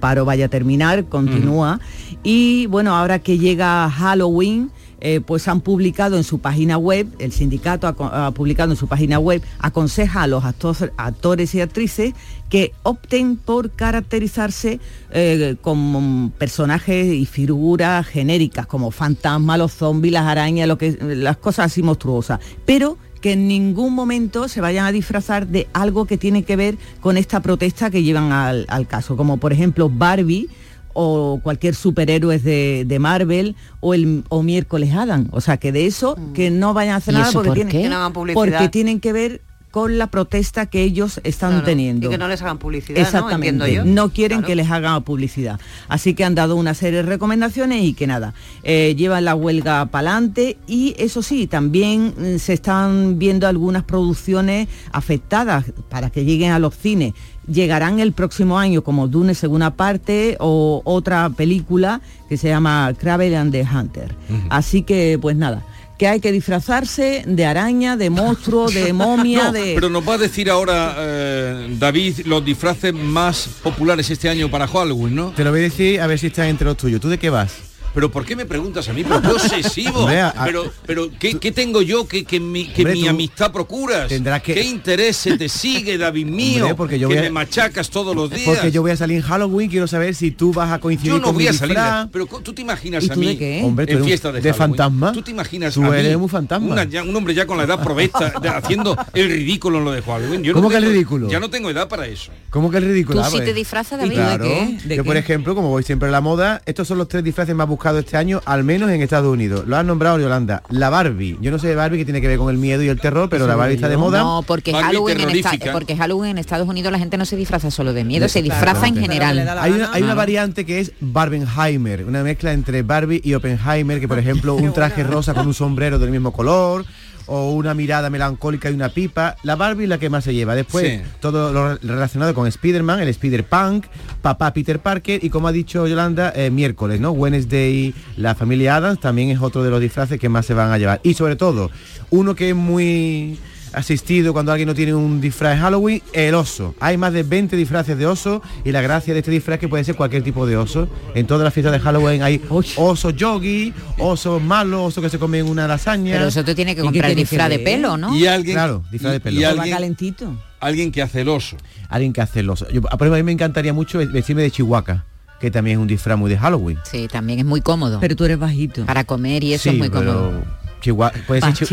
paro vaya a terminar, continúa. Y bueno, ahora que llega Halloween, eh, pues han publicado en su página web, el sindicato ha, publicado en su página web, aconseja a los actores y actrices que opten por caracterizarse eh, como personajes y figuras genéricas, como fantasmas, los zombies, las arañas, lo que, las cosas así monstruosas. Pero que en ningún momento se vayan a disfrazar de algo que tiene que ver con esta protesta que llevan al caso, como por ejemplo Barbie o cualquier superhéroe de, de Marvel o el o miércoles Adam. O sea que de eso que no vayan a hacer ¿Y nada porque por tienen, que Que no hagan hagan publicidad. porque tienen que ver con la protesta que ellos están Claro, teniendo. y que no les hagan publicidad, ¿no? Exactamente. Entiendo yo. quieren que les hagan publicidad. Así que han dado una serie de recomendaciones y que nada, eh, llevan la huelga para adelante y eso sí, también mm, se están viendo algunas producciones afectadas para que lleguen a los cines. Llegarán el próximo año como Dune segunda parte o otra película que se llama Craven and the Hunter. Así que pues nada, que hay que disfrazarse de araña, de monstruo, de momia, No, de... Pero nos va a decir ahora, eh, David, los disfraces más populares este año para Halloween, ¿no? Te lo voy a decir a ver si están entre los tuyos. ¿Tú de qué vas? Pero ¿por qué me preguntas a mí? Pero qué obsesivo. Hombre, a- pero, pero ¿qué, qué tengo yo que, que mi, que Hombre, mi amistad procuras? tendrás que- ¿Qué interés se te sigue, David mío? Hombre, porque yo que voy a- me machacas todos los días. Porque yo voy a salir en Halloween, quiero saber si tú vas a coincidir Yo no con voy mi a salir, de- pero tú te imaginas ¿Y a mí de qué? Hombre, tú en fiesta de, de Halloween? fantasma. Tú te imaginas Tú a mí, eres un fantasma. una- ya un hombre ya con la edad provesta de- haciendo el ridículo en lo de Halloween. Yo no ¿Cómo que el tengo- ridículo? Ya no tengo edad para eso. ¿Cómo que el ridículo? ¿Tú Ah, sí pues, te disfrazas, David? Claro. ¿De qué? ¿De Yo, por ejemplo, como voy siempre a la moda, estos son los tres disfraces más buscados este año, al menos en Estados Unidos. Lo han nombrado Yolanda. La Barbie. Yo no sé de Barbie que tiene que ver con el miedo y el terror, pero la Barbie está de moda. No, porque Halloween, en esta- porque Halloween en Estados Unidos la gente no se disfraza solo de miedo, se disfraza en general. Hay una, hay una variante que es Barbenheimer, una mezcla entre Barbie y Oppenheimer, que por ejemplo un traje rosa con un sombrero del mismo color o una mirada melancólica y una pipa. La Barbie es la que más se lleva. Después Sí. todo lo relacionado con Spider-Man, el Spider-Punk, papá Peter Parker y como ha dicho Yolanda, eh, miércoles, ¿no? Wednesday, la familia Adams también es otro de los disfraces que más se van a llevar. Y sobre todo, uno que es muy asistido cuando alguien no tiene un disfraz de Halloween, el oso. Hay más de 20 disfraces de oso y la gracia de este disfraz es que puede ser cualquier tipo de oso. En todas las fiestas de Halloween hay osos yogi, osos malos, osos que se comen una lasaña. Pero eso te tiene que ¿Y qué comprar tiene disfraz de pelo, ¿no? Y alguien, Claro, disfraz de pelo. y Va alguien, calentito. alguien que hace el oso. Alguien que hace el oso. Yo, por ejemplo, a mí me encantaría mucho vestirme de Chihuahua, que también es un disfraz muy de Halloween. Sí, también es muy cómodo. Pero tú eres bajito. Para comer y eso Sí, es muy pero cómodo. Chihuahua, puede ser.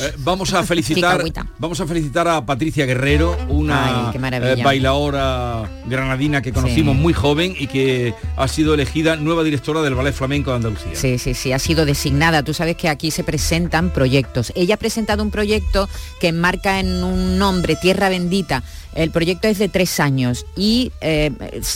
Eh, vamos a felicitar vamos a felicitar a Patricia Guerrero una Ay, eh, bailadora granadina que conocimos Sí. muy joven y que ha sido elegida nueva directora del ballet flamenco de Andalucía Sí, sí, sí, ha sido designada. Tú sabes que aquí se presentan proyectos. Ella ha presentado un proyecto que enmarca en un nombre, Tierra Bendita. El proyecto es de tres años y eh,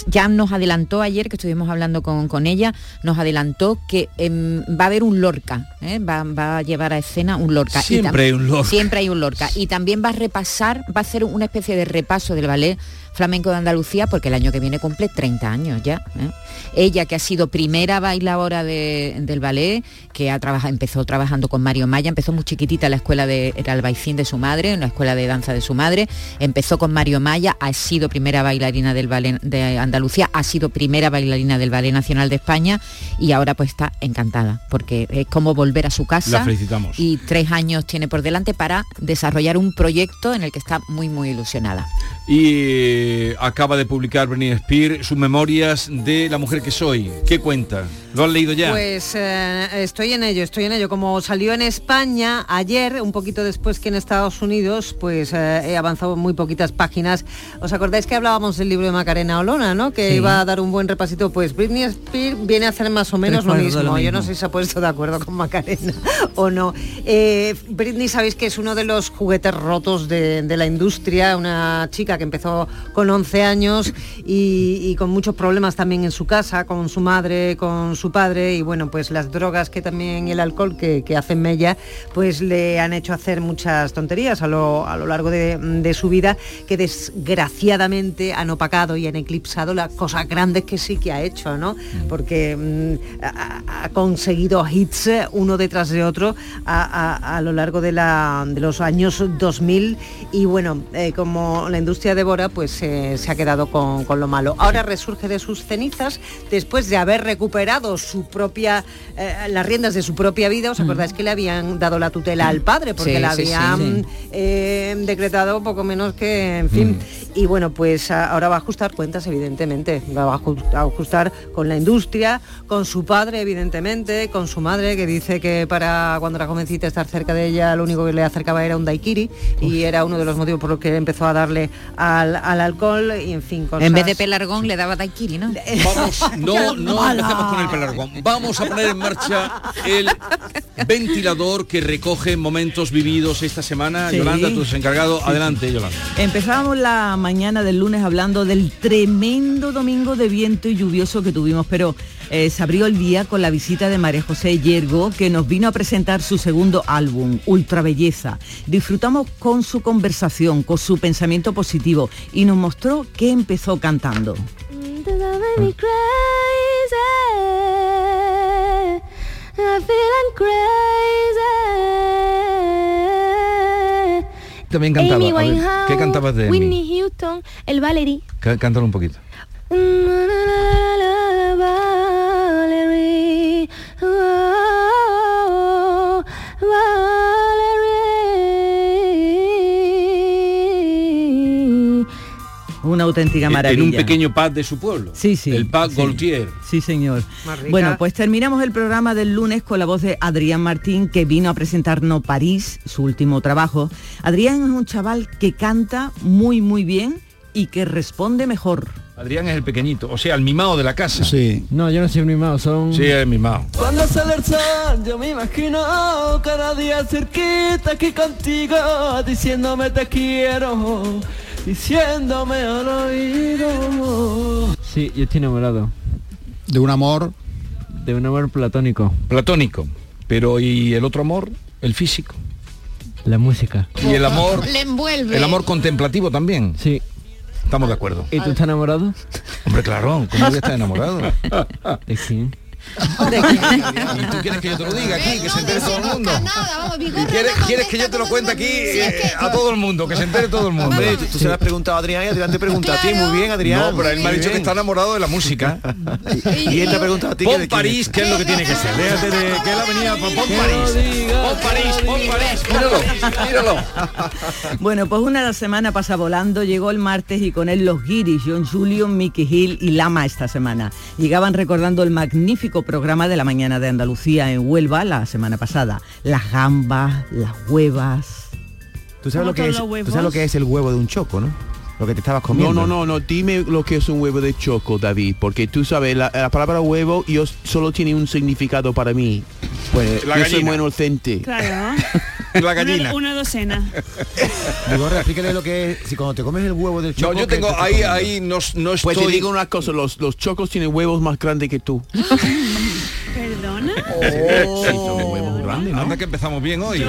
ya nos adelantó ayer, que estuvimos hablando con, con ella, nos adelantó que em, va a haber un Lorca, ¿eh? va, va a llevar a escena un Lorca. Siempre hay un Lorca. Siempre hay un Lorca. Y también va a repasar, va a hacer una especie de repaso del ballet flamenco de Andalucía, porque el año que viene cumple 30 años ya. ¿eh? Ella que ha sido primera bailadora de- del ballet, que ha trabajado, empezó trabajando con Mario Maya, empezó muy chiquitita en la escuela de, era el baicín de su madre, en la escuela de danza de su madre, empezó con Mario Maya, ha sido primera bailarina del ballet de Andalucía, ha sido primera bailarina del Ballet Nacional de España y ahora pues está encantada, porque es como volver a su casa La felicitamos. y tres años tiene por delante para desarrollar un proyecto en el que está muy muy ilusionada. y eh, acaba de publicar Britney Spears sus memorias de la mujer que soy ¿qué cuenta? ¿lo has leído ya? Pues eh, estoy en ello, estoy en ello. Como salió en España ayer, un poquito después que en Estados Unidos, pues eh, he avanzado muy poquitas páginas. ¿Os acordáis que hablábamos del libro de Macarena Olona, ¿no? Que Sí. iba a dar un buen repasito. Pues Britney Spears viene a hacer más o menos lo mismo. lo Yo no sé si se ha puesto de acuerdo con Macarena o no. Eh, Britney, sabéis que es uno de los juguetes rotos de, de la industria, una chica que empezó con 11 años y, y con muchos problemas también en su casa, con su madre, con su padre y bueno, pues las drogas que también el alcohol que, que hacen mella, pues le han hecho hacer muchas tonterías a lo, a lo largo de, de su vida que desgraciadamente han opacado y han eclipsado las cosas grandes que sí que ha hecho, ¿no? Porque mm, ha, ha conseguido hits uno detrás de otro a, a- a lo largo de, la- de los años 2000 y bueno, eh, como la industria devora, pues eh, se ha quedado con, con lo malo. Ahora resurge de sus cenizas después de haber recuperado su propia, eh, las riendas de su propia vida. ¿Os acordáis que le habían dado la tutela al padre? Porque Sí, la sí, sí. habían eh, decretado poco menos que, en fin. Y bueno, pues ahora va a ajustar cuentas, evidentemente. Va a aju- a ajustar con la industria, con su padre, evidentemente, con su madre, que dice que para cuando la jovencita estar cerca de ella, lo único que le acercaba era un daiquiri. Y era uno de los motivos por los que empezó a darle al, al alcohol y, en fin, cosas... En vez de pelargón le daba daiquiri, ¿no? Vamos, no, no empecemos con el pelargón. Vamos a poner en marcha el ventilador que recoge momentos vividos esta semana. Sí. Yolanda, tu encargado. Adelante, Yolanda. Empezábamos la mañana del lunes hablando del tremendo domingo de viento y lluvioso que tuvimos, pero eh, se abrió el día con la visita de María José Yergo, que nos vino a presentar su segundo álbum, Ultra Belleza. Disfrutamos con su conversación, con su pensamiento positivo y nos mostró que empezó cantando. Crazy. También cantaba. Ver, ¿Qué cantabas de? Whitney Houston, el Valerie. Cá- Cántalo un poquito. Valerie, oh, Valerie. Una auténtica maravilla. En un pequeño pub de su pueblo. Sí, sí. El pub sí. Gaultier. Sí, señor. Bueno, pues terminamos el programa del lunes con la voz de Adrián Martín, que vino a presentarnos París, su último trabajo. Adrián es un chaval que canta muy, muy bien y que responde mejor. Adrián es el pequeñito, o sea, el mimado de la casa. Sí. No, yo no soy mimado, son... Sí, es el mimado. Cuando sale el sol, yo me imagino cada día cerquita aquí contigo, diciéndome te quiero, diciéndome al oído. Sí, yo estoy enamorado. De un amor. De un amor platónico. Platónico. Pero ¿y el otro amor? El físico. La música. Y el amor. Le envuelve. El amor contemplativo también. Sí. Estamos de acuerdo. ¿Y tú estás enamorado? Hombre, claro, ¿cómo voy a estar enamorado? ¿De quién? ¿Y tú quieres que yo te lo diga aquí, que se entere todo el mundo? ¿Y quieres, quieres que yo te lo cuente aquí eh, a todo el mundo, que se entere todo el mundo? Hombre, tú, tú se lo has preguntado a Adrián y Adrián te pregunta a ti. Muy bien, Adrián. No, pero él me ha dicho que está enamorado de la música. Y él te ha preguntado a ti. que Pon París, es. que es lo que tiene que ser. Déjate de que él ha venido por Pon París. Pon París, pon París. Míralo, míralo. Bueno, pues una semana pasa volando, llegó el martes y con él los guiris, John Julian, Mickey Hill y Lama esta semana. Llegaban recordando el magnífico programa de la mañana de Andalucía en Huelva la semana pasada. Las gambas, las huevas. ¿Tú sabes, lo que ¿Cómo es, tú sabes lo que es el huevo de un choco, ¿no? Lo que te estabas comiendo. No, no, no, no, dime lo que es un huevo de choco, David, porque tú sabes, la, la palabra huevo yo solo tiene un significado para mí. Pues yo soy muy inocente. Claro. La Una, una docena. Digo, explícale lo que es. Si cuando te comes el huevo del choco. No, yo ¿qué tengo ahí, ahí no, no estoy. Pues te digo una cosa, los, los chocos tienen huevos más grandes que tú. ¿Perdona? Oh. Sí, son huevos grandes, ¿no? Anda que empezamos bien hoy.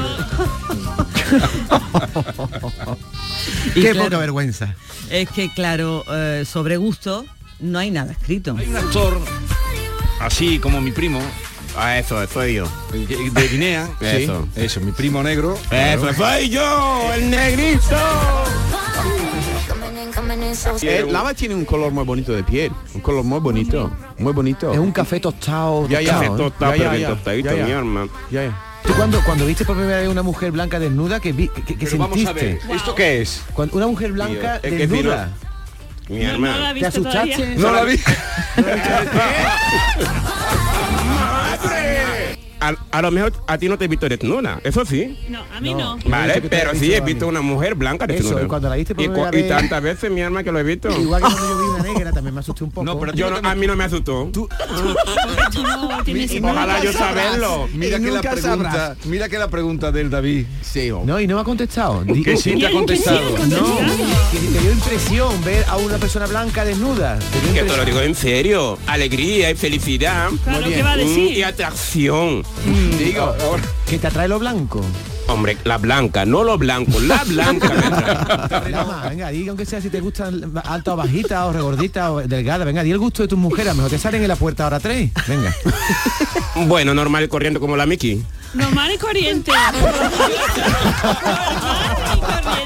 Y Qué claro, poca vergüenza. Es que, claro, eh, sobre gusto no hay nada escrito. Hay un actor así como mi primo. Ah, eso, soy yo. De Guinea. Eso. Sí, eso, mi primo negro. Eso, soy yo, el negrito. Eh, Lava tiene un color muy bonito de piel, un color muy bonito, muy bonito. Es un café tostado. Ya, ya, tostado, ¿eh? tostado, Ya, pero ya, bien ya. tostadito, Ya, ya. mi hermano. Ya, ya. ¿Tú cuando, cuando viste por primera vez una mujer blanca desnuda, que, vi, que, que Pero vamos a sentiste? ver, ¿esto qué es? Cuando una mujer blanca que desnuda. Mi hermano. no la he ¿Te asustaste? todavía. No la vi. A, a lo mejor a ti no te he visto desnuda, eso sí. No, a mí no. Vale, Eso pero sí he visto una mujer blanca Eso, desnuda. y cuando la viste por y, tantas veces, mi alma, que lo he visto. Igual que cuando yo vi una negra también me asusté un poco. No, pero Yo no- a mí no me asustó. Tú no tienes Y ojalá yo saberlo. Mira Y que la pregunta, sabrás. mira que la pregunta del David. Sí, oh. No, y no me ha contestado. Que sí te ha contestado. No, que te dio impresión ver a una persona blanca desnuda. Que te lo digo en serio. Alegría y felicidad. Claro, Muy ¿qué va a decir? Y atracción. Digo, Que te atrae lo blanco. hombre, la blanca, no lo blanco, la blanca. venga, di aunque sea si te gustan alta o bajita o regordita o delgada. Venga, di el gusto de tus mujeres. A lo mejor te salen en la puerta ahora tres. Venga. bueno, normal y corriente como la Mickey. Normal y corriente.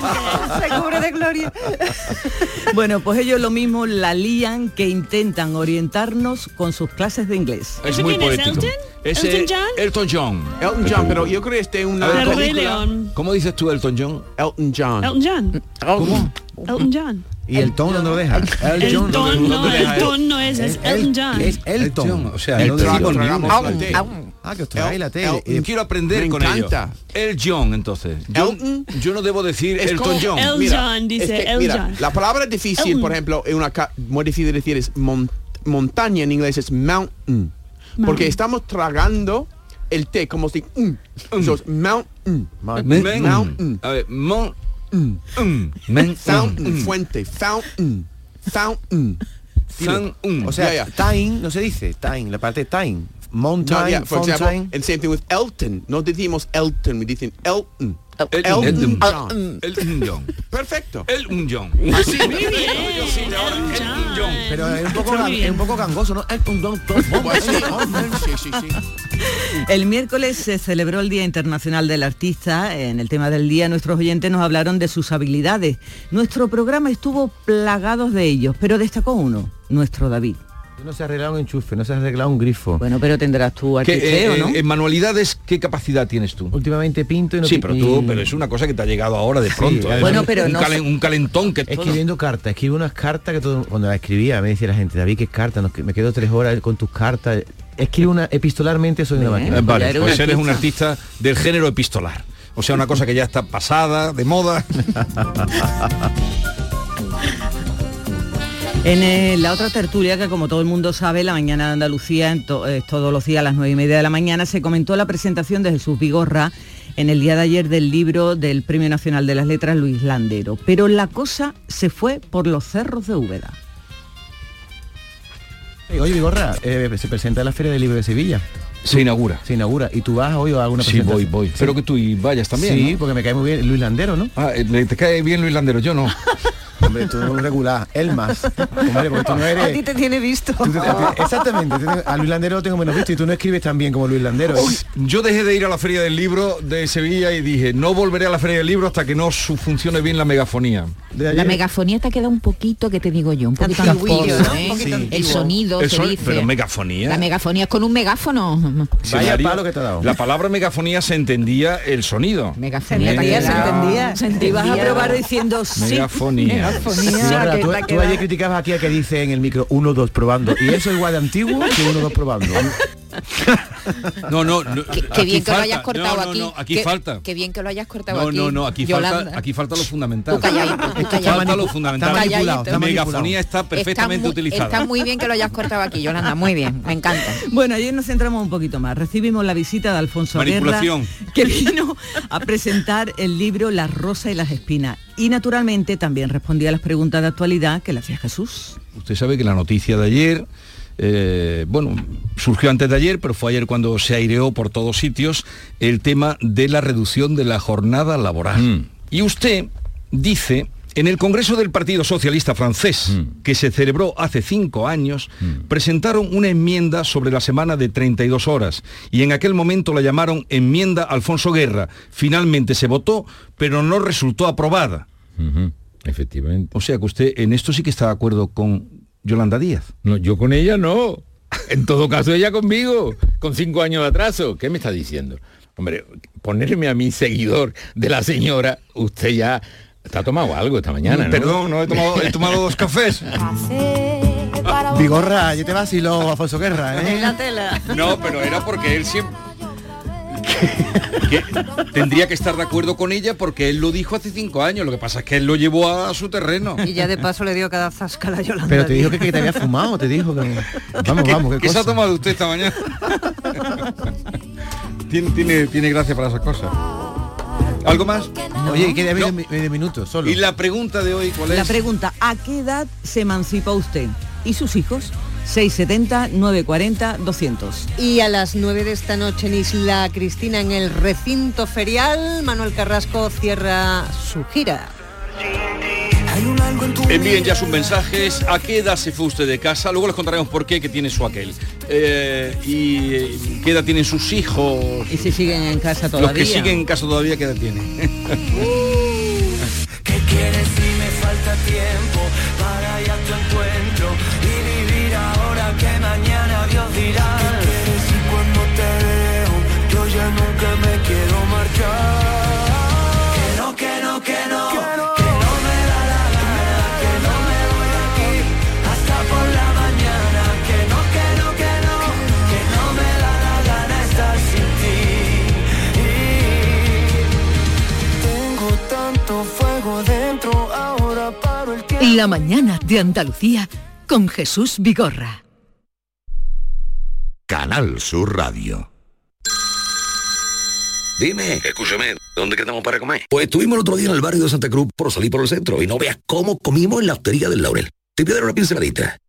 Se cubre de gloria. Bueno, pues ellos lo mismo la lían que intentan orientarnos con sus clases de inglés. Es ¿Eso muy quién es, poético. Elton? Ese ¿Elton John? Elton John. Elton John, pero yo creo que este es una El León. ¿Cómo dices tú Elton John? Elton John. Elton John. ¿Cómo? Elton John. Y el tono no lo deja. El John, ton ¿dónde- no, dónde deja el él? ton no es, es Elton John. Es Elton. O sea, El no decimos Ah, que os tragáis la El- tele. el- Eh, Quiero aprender Me con encanta. ello. El John, entonces. Yo, Elton. yo no debo decir Es Elton como- John. El- John, dice, es que, El mira, John. la palabra difícil, por ejemplo, en una muy difícil de decir es mon- montaña en inglés es mountain. Porque estamos tragando el té como si mm, so it's mountain. Men- Mountain. A ver, mon, mm, Fountain, mm, fuente, fountain, fountain. mm. O sea, ya. time no se dice. Time, la parte time. Mountain, No, yeah, for example, and same thing with Elton. No decimos Elton, we dicen Elton. El- Elton Elton John. Elton John. Perfecto. Elton John. Así. Muy bien. Elton John. Pero es un poco, es un poco gangoso, ¿no? Pues sí, sí, sí. El miércoles se celebró el Día Internacional del Artista. En el tema del día nuestros oyentes nos hablaron de sus habilidades. Nuestro programa estuvo plagado de ellos, pero destacó uno, nuestro David. No se ha arreglado un enchufe, no se ha arreglado un grifo. Bueno, pero tendrás tu ¿Qué, artisteo, eh, ¿no? En manualidades, ¿qué capacidad tienes tú? Últimamente pinto y no Sí, pero tú, pero es una cosa que te ha llegado ahora de Sí, pronto. ¿eh? Bueno, pero un, no calen- un calentón que Escribiendo cartas, escribo unas cartas que todo, cuando las escribía me decía la gente, David, ¿qué cartas? Me quedo tres horas con tus cartas. Escribo una, epistolarmente soy una Eh, máquina. vale, pues eres un artista del género epistolar. O sea, una cosa que ya está pasada, de moda. En eh, la otra tertulia, que como todo el mundo sabe, la mañana de Andalucía, en to- eh, todos los días a las nueve y media de la mañana, se comentó la presentación de Jesús Vigorra en el día de ayer del libro del Premio Nacional de las Letras Luis Landero. Pero la cosa se fue por los cerros de Úbeda. Oye, Vigorra, eh, se presenta la Feria del Libro de Sevilla. Se inaugura. Se inaugura. ¿Y tú vas hoy o a alguna Sí, voy, voy. Espero que tú y vayas también. Sí, ¿no? porque me cae muy bien Luis Landero, ¿no? Ah, eh, ¿te cae bien Luis Landero? Yo no. Hombre, tú no regular, él más. Hombre, porque tú no eres... A ti te tiene visto. tú te- a ti- exactamente, a Luis Landero lo tengo menos visto y tú no escribes tan bien como Luis Landero. Uy, yo dejé de ir a la Feria del Libro de Sevilla y dije, no volveré a la Feria del Libro hasta que no su- funcione bien la megafonía. La megafonía te queda un poquito, que te digo yo, un poquito antiguo, ¿no? ¿eh? Un poquito El sonido El se dice. pero megafonía. La megafonía es con un megáfono. Diccionario, palo que te ha dado. La palabra megafonía se entendía el sonido. Megafonía. Se entendía, se entendía. Se te ibas a probar diciendo sí. Megafonía. Vigorra, que tú, tú ayer criticabas aquí a que dice en el micro 1, 2 probando. Y eso igual de antiguo que 1, 2 probando. No, no, no, Qué, bien que lo falta. hayas cortado No, no, aquí. no, aquí Qué- falta. Qué bien que lo hayas cortado aquí. no, no, aquí Yolanda. falta, aquí falta lo fundamental. Calladito, Aquí calladito. falta lo fundamental. Está manipulado, está Megafonía está perfectamente Está muy- utilizada. Está muy bien que lo hayas cortado aquí, Yolanda, muy bien, me encanta. Bueno, ayer nos centramos un poquito más. Recibimos la visita de Alfonso Guerra, Manipulación. que vino a presentar el libro La rosa y las espinas. Y naturalmente también respondía a las preguntas de actualidad que le hacía Jesús. Usted sabe que la noticia de ayer, eh, bueno, surgió antes de ayer, pero fue ayer cuando se aireó por todos sitios el tema de la reducción de la jornada laboral. Y usted dice, en el Congreso del Partido Socialista francés, que se celebró hace cinco años, presentaron una enmienda sobre la semana de 32 horas y en aquel momento la llamaron enmienda Alfonso Guerra. Finalmente se votó, pero no resultó aprobada. Efectivamente. O sea que usted en esto sí que está de acuerdo con Yolanda Díaz. No, yo con ella no. En todo caso, ella conmigo, con cinco años de atraso. ¿Qué me está diciendo? Hombre, ponerme a mí seguidor de la señora, usted ya está tomado algo esta mañana, ¿no? Perdón, no he tomado, he tomado dos cafés. Vigorra, yo te vacilo, Alfonso Guerra, ¿eh? La tela. No, pero era porque él siempre... que tendría que estar de acuerdo con ella porque él lo dijo hace cinco años. Lo que pasa es que él lo llevó a su terreno. Y ya de paso le dio cada zasca a Yolanda. Pero te dijo que, que te había fumado, te dijo que... Vamos, vamos, qué ¿Qué se ha cosa. tomado usted esta mañana? tiene, tiene, tiene gracia para esas cosas. ¿Algo más? Oye, queda medio, medio minuto solo. Y la pregunta de hoy, ¿cuál es? La pregunta, ¿a qué edad se emancipa usted? ¿Y sus hijos? 670 940 200. Y a las 9 de esta noche en Isla Cristina, en el recinto ferial, Manuel Carrasco cierra su gira. Envíen ya sus mensajes. ¿A qué edad se fue usted de casa? Luego les contaremos por qué, que tiene su aquel. Eh, y eh, qué edad tienen sus hijos. Y si siguen en casa todavía. Los que siguen en casa todavía, ¿qué edad tienen? ¿Qué quieres si me falta tiempo para La mañana de Andalucía con Jesús Vigorra. Canal Sur Radio. Dime, escúchame, ¿dónde quedamos para comer? Pues estuvimos el otro día en el barrio de Santa Cruz por salir por el centro y no veas cómo comimos en la hostería del Laurel. Te pido una pinceladita.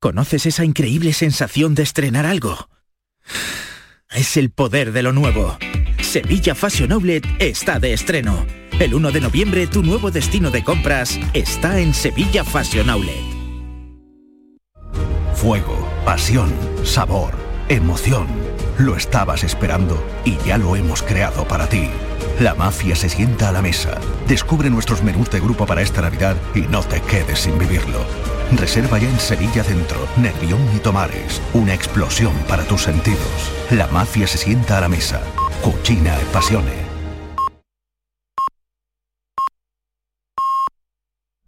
¿Conoces esa increíble sensación de estrenar algo? Es el poder de lo nuevo. Sevilla Fashion Outlet está de estreno. El 1 de noviembre tu nuevo destino de compras está en Sevilla Fashion Outlet. Fuego, pasión, sabor, emoción. Lo estabas esperando y ya lo hemos creado para ti. La mafia se sienta a la mesa. Descubre nuestros menús de grupo para esta Navidad y no te quedes sin vivirlo. Reserva ya en Sevilla Centro, Nervión y Tomares. Una explosión para tus sentidos. La mafia se sienta a la mesa. Cucina y pasiones.